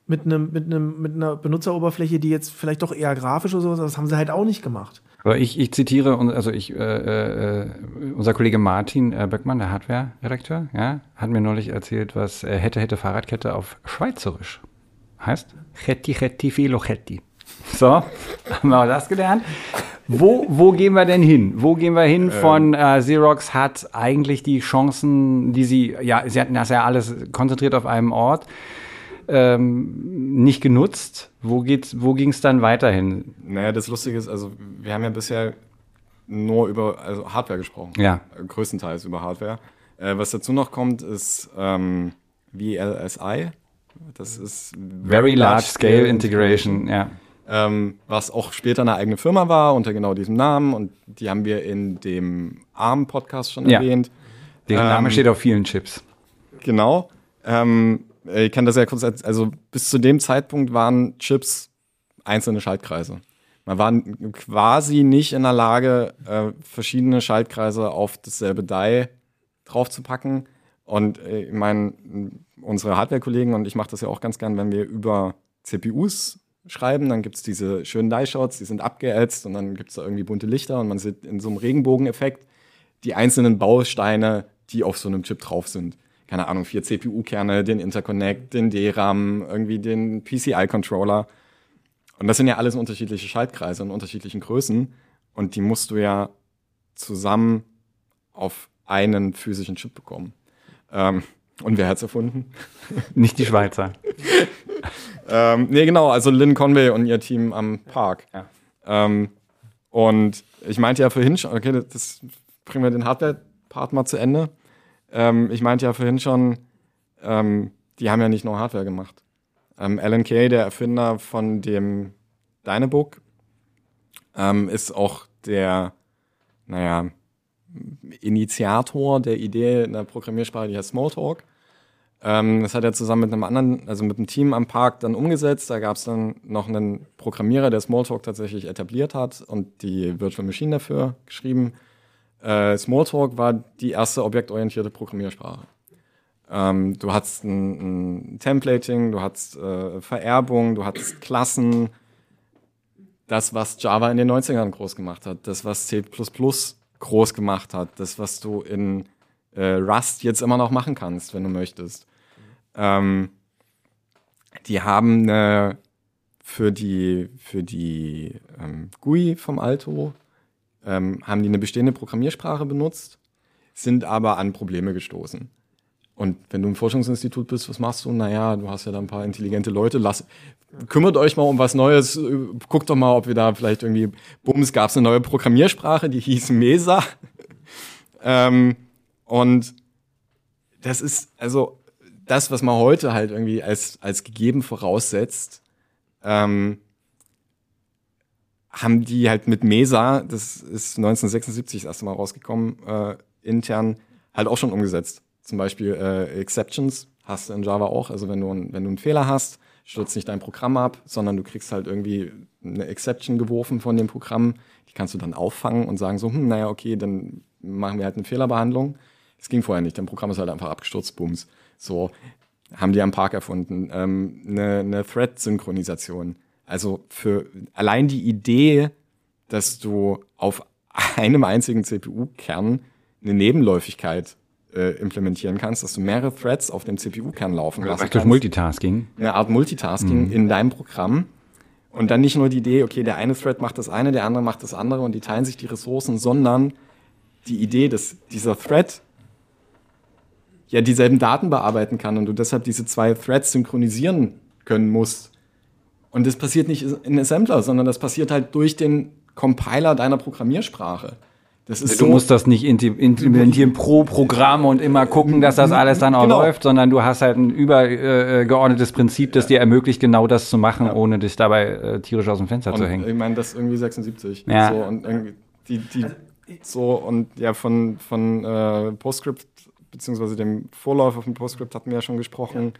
mit einem mit einem mit einer Benutzeroberfläche, die jetzt vielleicht doch eher grafisch oder sowas, das haben sie halt auch nicht gemacht. Aber ich, ich zitiere, also ich, äh, äh, unser Kollege Martin äh, Böckmann, der Hardware-Redakteur, ja, hat mir neulich erzählt, was äh, hätte, hätte Fahrradkette auf Schweizerisch heißt. Chetti, chetti, filo, chetti. So, *laughs* haben wir auch das gelernt. Wo, wo gehen wir denn hin? Wo gehen wir hin ähm. von äh, Xerox hat eigentlich die Chancen, die sie, ja, sie hatten das ja alles konzentriert auf einem Ort, ähm, nicht genutzt. Wo, geht's, wo ging es dann weiterhin? Naja, das Lustige ist, also wir haben ja bisher nur über also Hardware gesprochen. Ja. Größtenteils über Hardware. Äh, was dazu noch kommt, ist ähm, VLSI. Das ist Very, Large, Large Scale, Integration, Integration. ja ähm, was auch später eine eigene Firma war unter genau diesem Namen und die haben wir in dem ARM-Podcast schon ja. erwähnt. Deren ähm, Name steht auf vielen Chips. Genau. Ähm, ich kann das ja kurz, also bis zu dem Zeitpunkt waren Chips einzelne Schaltkreise. Man war quasi nicht in der Lage, äh, verschiedene Schaltkreise auf dasselbe Die draufzupacken. Und äh, ich meine, unsere Hardware-Kollegen und ich mache das ja auch ganz gern, wenn wir über CPUs schreiben, dann gibt es diese schönen Die-Shots, die sind abgeätzt und dann gibt es da irgendwie bunte Lichter und man sieht in so einem Regenbogeneffekt die einzelnen Bausteine, die auf so einem Chip drauf sind. Keine Ahnung, vier CPU-Kerne, den Interconnect, den DRAM, irgendwie den PCI-Controller. Und das sind ja alles unterschiedliche Schaltkreise in unterschiedlichen Größen. Und die musst du ja zusammen auf einen physischen Chip bekommen. Ähm, und wer hat es erfunden? Nicht die Schweizer. *laughs* ähm, nee, genau, also Lynn Conway und ihr Team am Park. Ja. Ähm, und ich meinte ja vorhin schon, okay, das bringen wir den Hardware-Part mal zu Ende. Ähm, ich meinte ja vorhin schon, ähm, die haben ja nicht nur Hardware gemacht. Ähm, Alan Kay, der Erfinder von dem Dynebook, ähm, ist auch der, naja, Initiator der Idee in der Programmiersprache, die heißt Smalltalk. Ähm, das hat er zusammen mit einem anderen, also mit einem Team am Park dann umgesetzt. Da gab es dann noch einen Programmierer, der Smalltalk tatsächlich etabliert hat und die Virtual Machine dafür geschrieben. Äh, Smalltalk war die erste objektorientierte Programmiersprache. Ähm, du hattest ein, ein, Templating, du hattest äh, Vererbung, du hattest Klassen. Das, was Java in den 90ern groß gemacht hat, das, was C groß gemacht hat, das, was du in äh, Rust jetzt immer noch machen kannst, wenn du möchtest. Ähm, die haben eine, für die, für die ähm, GUI vom Alto ähm, haben die eine bestehende Programmiersprache benutzt, sind aber an Probleme gestoßen. Und wenn du im Forschungsinstitut bist, was machst du? Naja, du hast ja da ein paar intelligente Leute. Lass, kümmert euch mal um was Neues. Guckt doch mal, ob wir da vielleicht irgendwie, bums, gab es eine neue Programmiersprache, die hieß Mesa. *laughs* ähm, und das ist, also, das, was man heute halt irgendwie als, als gegeben voraussetzt, ähm, haben die halt mit Mesa, das ist 1976 das erste Mal rausgekommen, äh, intern halt auch schon umgesetzt. Zum Beispiel äh, Exceptions hast du in Java auch. Also wenn du, wenn du einen Fehler hast, stürzt nicht dein Programm ab, sondern du kriegst halt irgendwie eine Exception geworfen von dem Programm. Die kannst du dann auffangen und sagen so, hm, naja, okay, dann machen wir halt eine Fehlerbehandlung. Das ging vorher nicht. Dein Programm ist halt einfach abgestürzt, booms. So haben die am Park erfunden. Ähm, eine, eine Thread-Synchronisation. Also für allein die Idee, dass du auf *laughs* einem einzigen CPU-Kern eine Nebenläufigkeit äh, implementieren kannst, dass du mehrere Threads auf dem CPU-Kern laufen lassen kannst. Durch Multitasking. Eine Art Multitasking mhm. in deinem Programm. Und dann nicht nur die Idee, okay, der eine Thread macht das eine, der andere macht das andere und die teilen sich die Ressourcen, sondern die Idee, dass dieser Thread ja dieselben Daten bearbeiten kann und du deshalb diese zwei Threads synchronisieren können musst. Und das passiert nicht in Assembler, sondern das passiert halt durch den Compiler deiner Programmiersprache. Das ist du so, musst das nicht implementieren pro Programm und immer gucken, dass das alles dann auch genau. läuft, sondern du hast halt ein übergeordnetes Prinzip, das ja. dir ermöglicht, genau das zu machen, ja. ohne dich dabei äh, tierisch aus dem Fenster und zu hängen. Ich meine, das ist irgendwie 76. Ja. So, und die, die, so und ja, von, von äh, PostScript, beziehungsweise dem Vorläufer von PostScript hatten wir ja schon gesprochen.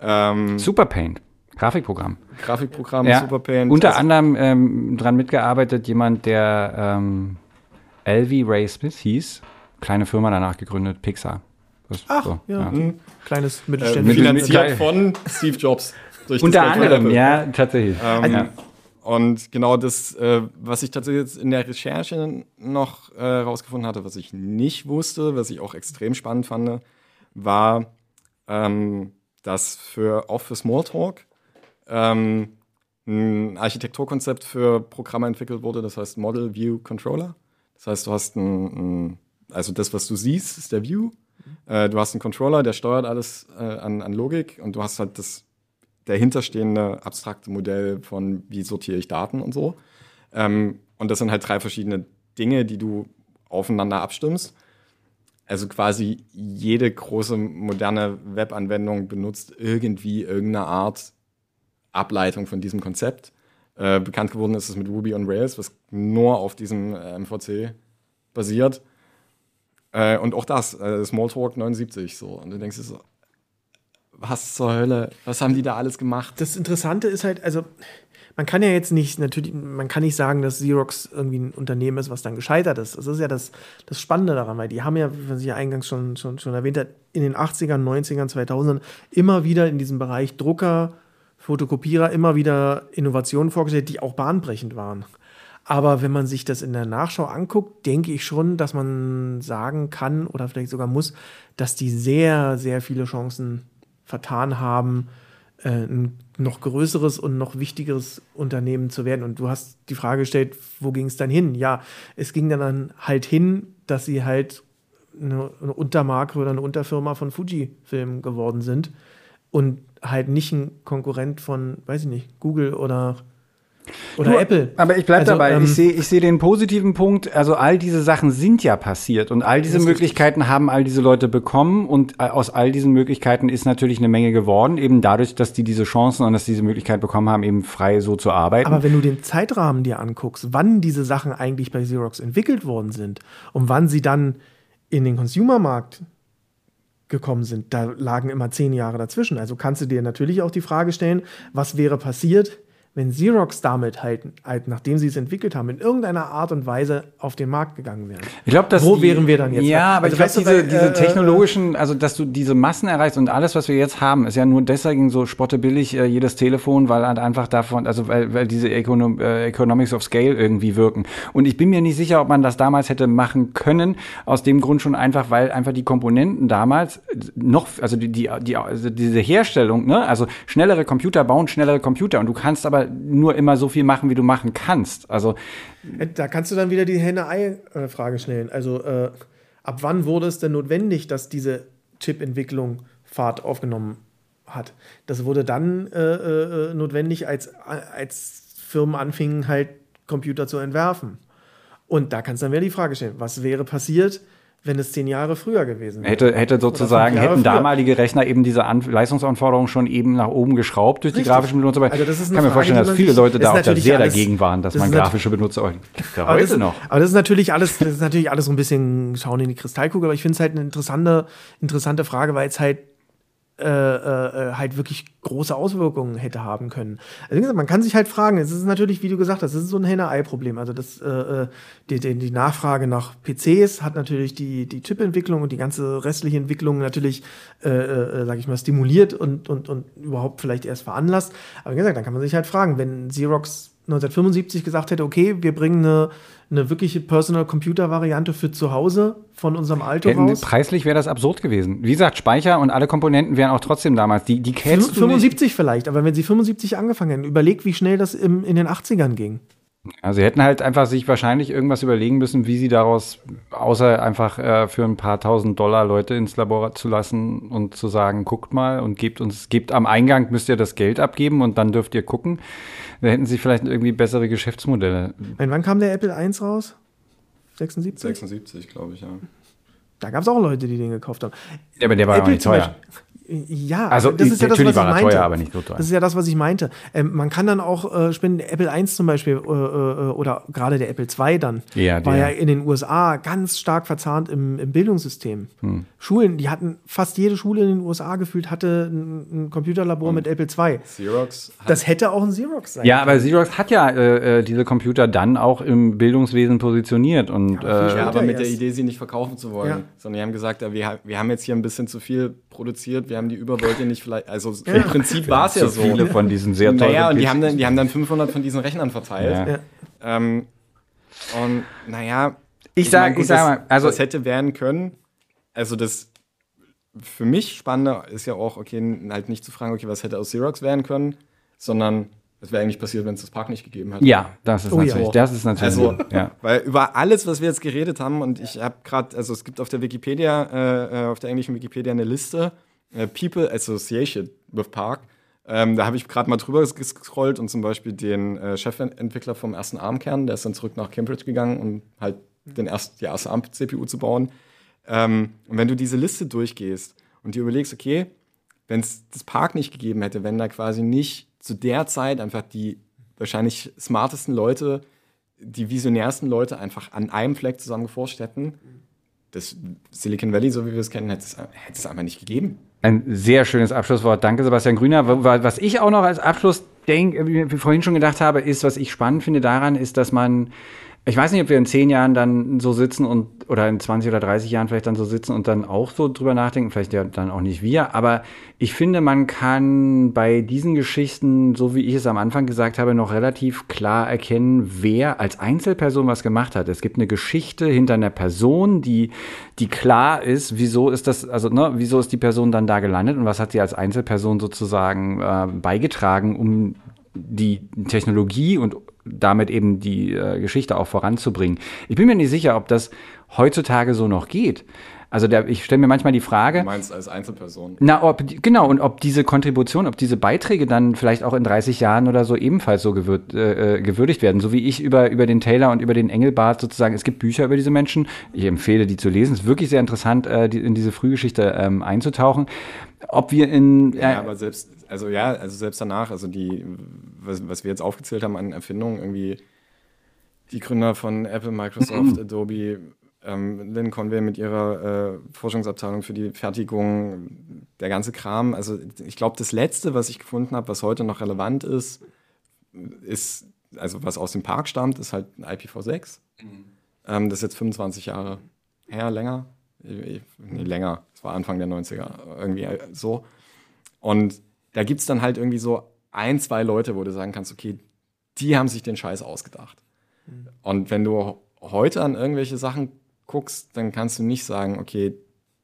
Ähm, Superpaint. Grafikprogramm. Grafikprogramm, ja, Superpaint. Unter also, anderem ähm, dran mitgearbeitet jemand, der ähm, LV Ray Smith hieß. Kleine Firma danach gegründet, Pixar. Das, Ach, so, ja. ja. Mhm. Kleines Mittelständisches. Äh, finanziert von Steve Jobs. Unter anderem, ja, tatsächlich. Ähm, ja. Und genau das, äh, was ich tatsächlich jetzt in der Recherche noch äh, rausgefunden hatte, was ich nicht wusste, was ich auch extrem spannend fand, war, ähm, dass für auch für Smalltalk ähm, ein Architekturkonzept für Programme entwickelt wurde, das heißt Model View Controller. Das heißt, du hast ein, ein also das, was du siehst, ist der View. Äh, du hast einen Controller, der steuert alles äh, an, an Logik und du hast halt das dahinterstehende abstrakte Modell von, wie sortiere ich Daten und so. Ähm, und das sind halt drei verschiedene Dinge, die du aufeinander abstimmst. Also quasi jede große moderne Webanwendung benutzt irgendwie irgendeine Art Ableitung von diesem Konzept. Äh, bekannt geworden ist es mit Ruby on Rails, was nur auf diesem äh, MVC basiert. Äh, und auch das, äh, Smalltalk 79, so. Und du denkst dir so, was zur Hölle, was haben die da alles gemacht? Das Interessante ist halt, also man kann ja jetzt nicht, natürlich, man kann nicht sagen, dass Xerox irgendwie ein Unternehmen ist, was dann gescheitert ist. Das ist ja das, das Spannende daran, weil die haben ja, wie ich ja eingangs schon, schon, schon erwähnt hat, in den 80ern, 90ern, 2000ern immer wieder in diesem Bereich Drucker, Fotokopierer immer wieder Innovationen vorgestellt, die auch bahnbrechend waren. Aber wenn man sich das in der Nachschau anguckt, denke ich schon, dass man sagen kann oder vielleicht sogar muss, dass die sehr, sehr viele Chancen vertan haben, äh, ein noch größeres und noch wichtigeres Unternehmen zu werden. Und du hast die Frage gestellt, wo ging es dann hin? Ja, es ging dann halt hin, dass sie halt eine, eine Untermarke oder eine Unterfirma von Fujifilm geworden sind und halt nicht ein Konkurrent von, weiß ich nicht, Google oder oder Nur, Apple. Aber ich bleibe also, dabei. Ähm, ich sehe ich seh den positiven Punkt. Also all diese Sachen sind ja passiert und all diese Möglichkeiten richtig. haben all diese Leute bekommen und äh, aus all diesen Möglichkeiten ist natürlich eine Menge geworden, eben dadurch, dass die diese Chancen und dass die diese Möglichkeit bekommen haben, eben frei so zu arbeiten. Aber wenn du den Zeitrahmen dir anguckst, wann diese Sachen eigentlich bei Xerox entwickelt worden sind und wann sie dann in den Consumermarkt gekommen sind. Da lagen immer zehn Jahre dazwischen. Also kannst du dir natürlich auch die Frage stellen, was wäre passiert, wenn Xerox damit halt, halt, nachdem sie es entwickelt haben, in irgendeiner Art und Weise auf den Markt gegangen wären. Ich glaube, dass wo die, wären wir dann jetzt? Ja, aber also, ich glaube, diese, diese äh, technologischen, also dass du diese Massen erreichst und alles, was wir jetzt haben, ist ja nur deswegen so spottebillig äh, jedes Telefon, weil halt einfach davon, also weil, weil diese Econom äh, Economics of Scale irgendwie wirken. Und ich bin mir nicht sicher, ob man das damals hätte machen können. Aus dem Grund schon einfach, weil einfach die Komponenten damals noch, also die, die, die also diese Herstellung, ne, also schnellere Computer bauen schnellere Computer und du kannst aber nur immer so viel machen, wie du machen kannst. Also äh, da kannst du dann wieder die Henne-Ei-Frage stellen. Also äh, ab wann wurde es denn notwendig, dass diese Chip-Entwicklung Fahrt aufgenommen hat? Das wurde dann äh, äh, notwendig, als, als Firmen anfingen, halt Computer zu entwerfen. Und da kannst du dann wieder die Frage stellen, was wäre passiert, wenn es zehn Jahre früher gewesen wäre. Hätte, hätte sozusagen, hätten früher. damalige Rechner eben diese An Leistungsanforderungen schon eben nach oben geschraubt durch Richtig. die grafischen Benutzer. Also das ist ich kann mir vorstellen, dass viele Leute da auch da sehr alles, dagegen waren, dass das man grafische Benutzer auch heute das, noch. Aber das ist natürlich alles, das ist natürlich alles so ein bisschen schauen in die Kristallkugel, aber ich finde es halt eine interessante, interessante Frage, weil es halt äh, äh, halt wirklich große Auswirkungen hätte haben können. Also gesagt, man kann sich halt fragen, es ist natürlich, wie du gesagt hast, es ist so ein Henne-Ei-Problem. Also das, äh, äh, die, die, die, Nachfrage nach PCs hat natürlich die, die Chip-Entwicklung und die ganze restliche Entwicklung natürlich, äh, äh, sag ich mal, stimuliert und, und, und überhaupt vielleicht erst veranlasst. Aber wie gesagt, dann kann man sich halt fragen, wenn Xerox 1975 gesagt hätte, okay, wir bringen eine, eine wirkliche Personal Computer Variante für zu Hause von unserem Alto Hätten, raus. Preislich wäre das absurd gewesen. Wie gesagt, Speicher und alle Komponenten wären auch trotzdem damals. Die, die 75 vielleicht, aber wenn sie 75 angefangen hätten, überleg, wie schnell das im, in den 80ern ging. Also sie hätten halt einfach sich wahrscheinlich irgendwas überlegen müssen, wie sie daraus, außer einfach äh, für ein paar tausend Dollar Leute ins Labor zu lassen und zu sagen, guckt mal und gebt uns, gebt am Eingang müsst ihr das Geld abgeben und dann dürft ihr gucken. Da hätten sie vielleicht irgendwie bessere Geschäftsmodelle. Und wann kam der Apple I raus? 76? 76, glaube ich, ja. Da gab es auch Leute, die den gekauft haben. Ja, aber der war Apple ja nicht teuer. Ja, also das ist ja das, was ich meinte. Teuer, aber nicht so teuer. Das ist ja das, was ich meinte. Ähm, man kann dann auch äh, spenden, Apple I zum Beispiel äh, äh, oder gerade der Apple II dann, ja, war ja in den USA ganz stark verzahnt im, im Bildungssystem. Hm. Schulen, die hatten, fast jede Schule in den USA gefühlt hatte ein, ein Computerlabor hm. mit Apple II. Xerox. Das hätte auch ein Xerox sein Ja, aber Xerox hat ja äh, äh, diese Computer dann auch im Bildungswesen positioniert. Und, ja, äh, ja aber mit der Idee, sie nicht verkaufen zu wollen. Ja. Sondern die haben gesagt, wir, wir haben jetzt hier ein bisschen zu viel produziert, wir haben die Überbeute nicht vielleicht, also ja. im Prinzip war es ja so. viele von diesen sehr teuren Naja, und die haben, dann, die haben dann 500 von diesen Rechnern verteilt. Ja. Ähm, und naja, ich, ich sage sag mal, also das hätte werden können. Also das für mich Spannende ist ja auch, okay, halt nicht zu fragen, okay, was hätte aus Xerox werden können, sondern was wäre eigentlich passiert, wenn es das Park nicht gegeben hätte? Ja, das ist oh, natürlich, ja. das ist natürlich. Also, ja. weil über alles, was wir jetzt geredet haben, und ich habe gerade, also es gibt auf der Wikipedia, äh, äh, auf der englischen Wikipedia eine Liste, äh, People Associated with Park. Ähm, da habe ich gerade mal drüber gescrollt und zum Beispiel den äh, Chefentwickler vom ersten ARM-Kern, der ist dann zurück nach Cambridge gegangen, um halt den erst, die erste ARM-CPU zu bauen. Ähm, und wenn du diese Liste durchgehst und dir überlegst, okay, wenn es das Park nicht gegeben hätte, wenn da quasi nicht zu der Zeit einfach die wahrscheinlich smartesten Leute, die visionärsten Leute einfach an einem Fleck zusammen geforscht hätten, das Silicon Valley, so wie wir es kennen, hätte es, hätte es einfach nicht gegeben. Ein sehr schönes Abschlusswort. Danke, Sebastian Grüner. Was ich auch noch als Abschluss denke, wie ich vorhin schon gedacht habe, ist, was ich spannend finde daran, ist, dass man ich weiß nicht, ob wir in zehn Jahren dann so sitzen und oder in 20 oder 30 Jahren vielleicht dann so sitzen und dann auch so drüber nachdenken, vielleicht ja dann auch nicht wir, aber ich finde, man kann bei diesen Geschichten, so wie ich es am Anfang gesagt habe, noch relativ klar erkennen, wer als Einzelperson was gemacht hat. Es gibt eine Geschichte hinter einer Person, die, die klar ist, wieso ist das, also ne, wieso ist die Person dann da gelandet und was hat sie als Einzelperson sozusagen äh, beigetragen, um die Technologie und damit eben die äh, Geschichte auch voranzubringen. Ich bin mir nicht sicher, ob das heutzutage so noch geht. Also der, ich stelle mir manchmal die Frage. Du meinst als Einzelperson? Na, ob, genau, und ob diese Kontribution, ob diese Beiträge dann vielleicht auch in 30 Jahren oder so ebenfalls so gewürd, äh, äh, gewürdigt werden. So wie ich über, über den Taylor und über den Engelbart sozusagen. Es gibt Bücher über diese Menschen. Ich empfehle, die zu lesen. Es ist wirklich sehr interessant, äh, die, in diese Frühgeschichte ähm, einzutauchen. Ob wir in. Äh, ja, aber selbst, also ja, also selbst danach, also die, was, was wir jetzt aufgezählt haben an Erfindungen, irgendwie die Gründer von Apple, Microsoft, *clears throat* Adobe, ähm, Lynn Conway mit ihrer äh, Forschungsabteilung für die Fertigung, der ganze Kram. Also ich glaube, das Letzte, was ich gefunden habe, was heute noch relevant ist, ist, also was aus dem Park stammt, ist halt ein IPv6. Mhm. Ähm, das ist jetzt 25 Jahre her, länger. Nee, länger. Es war Anfang der 90er, irgendwie so. Und da gibt es dann halt irgendwie so ein, zwei Leute, wo du sagen kannst, okay, die haben sich den Scheiß ausgedacht. Mhm. Und wenn du heute an irgendwelche Sachen guckst, dann kannst du nicht sagen, okay,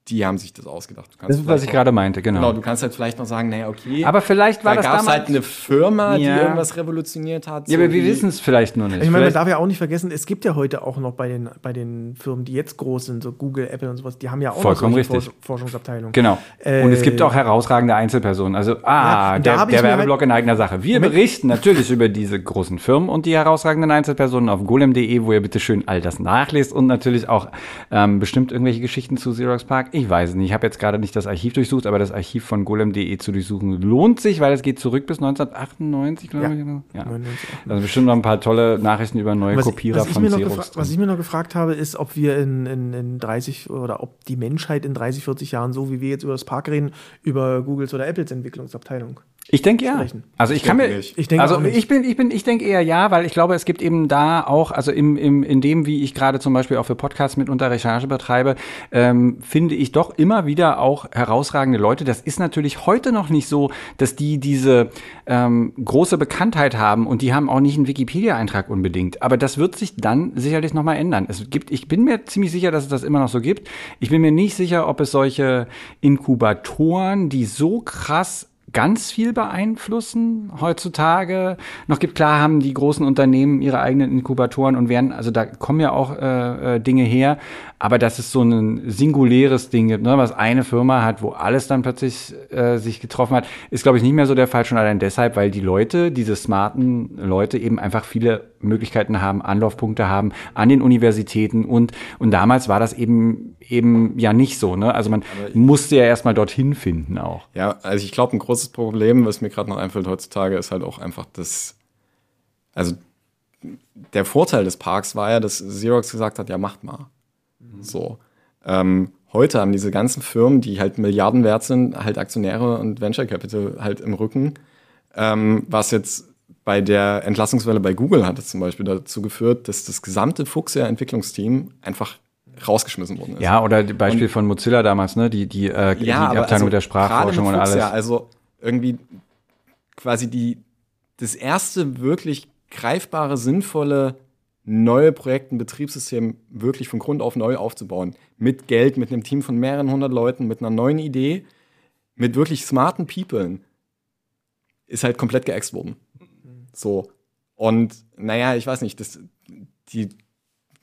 die haben sich das ausgedacht. das ist, was ich gerade meinte, genau. Genau, du kannst halt vielleicht noch sagen, naja, okay. Aber vielleicht war da das damals... halt eine Firma, ja. die irgendwas revolutioniert hat. Ja, so aber wir wissen es vielleicht nur nicht. Ich meine, man darf ja auch nicht vergessen, es gibt ja heute auch noch bei den, bei den Firmen, die jetzt groß sind, so Google, Apple und sowas, die haben ja auch Vollkommen noch solche Forschungsabteilungen. Genau. Äh, und es gibt auch herausragende Einzelpersonen. Also, ah, ja, der, der Werbeblock halt in eigener Sache. Wir berichten natürlich über diese großen Firmen und die herausragenden Einzelpersonen auf golem.de, wo ihr bitte schön all das nachlest und natürlich auch ähm, bestimmt irgendwelche Geschichten zu Xerox Park. Ich weiß es nicht. Ich habe jetzt gerade nicht das Archiv durchsucht, aber das Archiv von golem.de zu durchsuchen lohnt sich, weil es geht zurück bis 1998, glaube ja. ich. Ja. 99, also bestimmt noch ein paar tolle Nachrichten über neue was, Kopierer was von Xerox. Was ich mir noch gefragt habe, ist, ob wir in, in, in 30 oder ob die Menschheit in 30, 40 Jahren, so wie wir jetzt über das Park reden, über Googles oder Apples Entwicklungsabteilung ich denke ja. Also ich, ich kann mir, nicht. ich denke also ich bin, ich bin, ich denke eher ja, weil ich glaube, es gibt eben da auch, also im, im, in dem, wie ich gerade zum Beispiel auch für Podcasts mitunter Recherche betreibe, ähm, finde ich doch immer wieder auch herausragende Leute. Das ist natürlich heute noch nicht so, dass die diese ähm, große Bekanntheit haben und die haben auch nicht einen Wikipedia-Eintrag unbedingt. Aber das wird sich dann sicherlich nochmal ändern. Es gibt, ich bin mir ziemlich sicher, dass es das immer noch so gibt. Ich bin mir nicht sicher, ob es solche Inkubatoren, die so krass ganz viel beeinflussen heutzutage. Noch gibt klar, haben die großen Unternehmen ihre eigenen Inkubatoren und werden, also da kommen ja auch äh, äh, Dinge her, aber dass es so ein singuläres Ding gibt, ne, was eine Firma hat, wo alles dann plötzlich äh, sich getroffen hat, ist, glaube ich, nicht mehr so der Fall, schon allein deshalb, weil die Leute, diese smarten Leute eben einfach viele Möglichkeiten haben, Anlaufpunkte haben an den Universitäten. Und, und damals war das eben, eben ja nicht so, ne? Also man musste ja erstmal dorthin finden auch. Ja, also ich glaube, ein großes Problem, was mir gerade noch einfällt heutzutage, ist halt auch einfach das, also der Vorteil des Parks war ja, dass Xerox gesagt hat, ja, macht mal. Mhm. So. Ähm, heute haben diese ganzen Firmen, die halt Milliarden wert sind, halt Aktionäre und Venture Capital halt im Rücken, ähm, was jetzt bei der Entlassungswelle bei Google hat es zum Beispiel dazu geführt, dass das gesamte Fuchsia-Entwicklungsteam einfach rausgeschmissen worden ist. Ja, oder Beispiel und, von Mozilla damals, ne? Die, die, äh, die, ja, Abteilung also der Sprachforschung und alles. Ja, also irgendwie quasi die, das erste wirklich greifbare, sinnvolle neue Projekte, ein Betriebssystem wirklich von Grund auf neu aufzubauen. Mit Geld, mit einem Team von mehreren hundert Leuten, mit einer neuen Idee, mit wirklich smarten People, ist halt komplett geäxt worden. So. Und naja, ich weiß nicht, das, die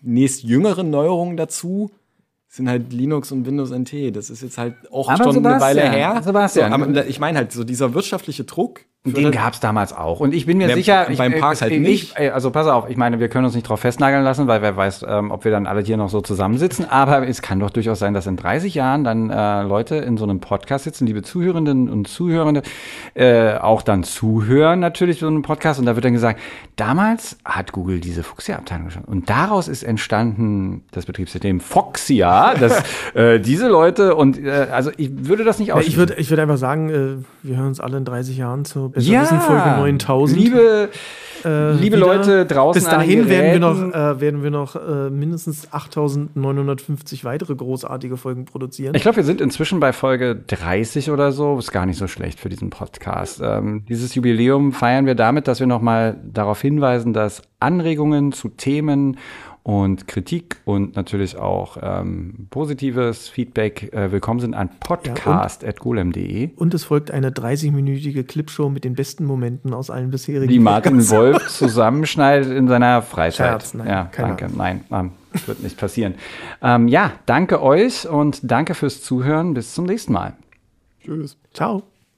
nächst jüngeren Neuerungen dazu sind halt Linux und Windows NT. Das ist jetzt halt auch aber schon Sebastian, eine Weile her. Sebastian. So, aber ich meine halt, so dieser wirtschaftliche Druck den gab es damals auch. Und ich bin mir der, sicher. Beim ich, Parks halt ich, nicht. also pass auf, ich meine, wir können uns nicht drauf festnageln lassen, weil wer weiß, ähm, ob wir dann alle hier noch so zusammensitzen. Aber es kann doch durchaus sein, dass in 30 Jahren dann äh, Leute in so einem Podcast sitzen, liebe Zuhörenden und Zuhörende, äh, auch dann zuhören natürlich so einem Podcast. Und da wird dann gesagt, damals hat Google diese Fuchsia-Abteilung geschaffen. Und daraus ist entstanden das Betriebssystem Foxia, dass *laughs* äh, diese Leute und äh, also ich würde das nicht ausschließen. Ich würde ich würd einfach sagen, äh, wir hören uns alle in 30 Jahren zu Besser ja, wissen Folge 9000. Liebe, äh, liebe Leute draußen. Bis dahin werden wir noch, äh, werden wir noch äh, mindestens 8950 weitere großartige Folgen produzieren. Ich glaube, wir sind inzwischen bei Folge 30 oder so. Ist gar nicht so schlecht für diesen Podcast. Ähm, dieses Jubiläum feiern wir damit, dass wir nochmal darauf hinweisen, dass Anregungen zu Themen und Kritik und natürlich auch ähm, positives Feedback äh, willkommen sind an podcast.golem.de. Ja, und, und, es folgt eine 30-minütige Clipshow mit den besten Momenten aus allen bisherigen Die Martin Podcasts. Wolf zusammenschneidet in seiner Freizeit. Scherz, nein, ja, danke. Ahnung. Nein, ähm, wird nicht passieren. Ähm, ja, danke euch und danke fürs Zuhören. Bis zum nächsten Mal. Tschüss. Ciao.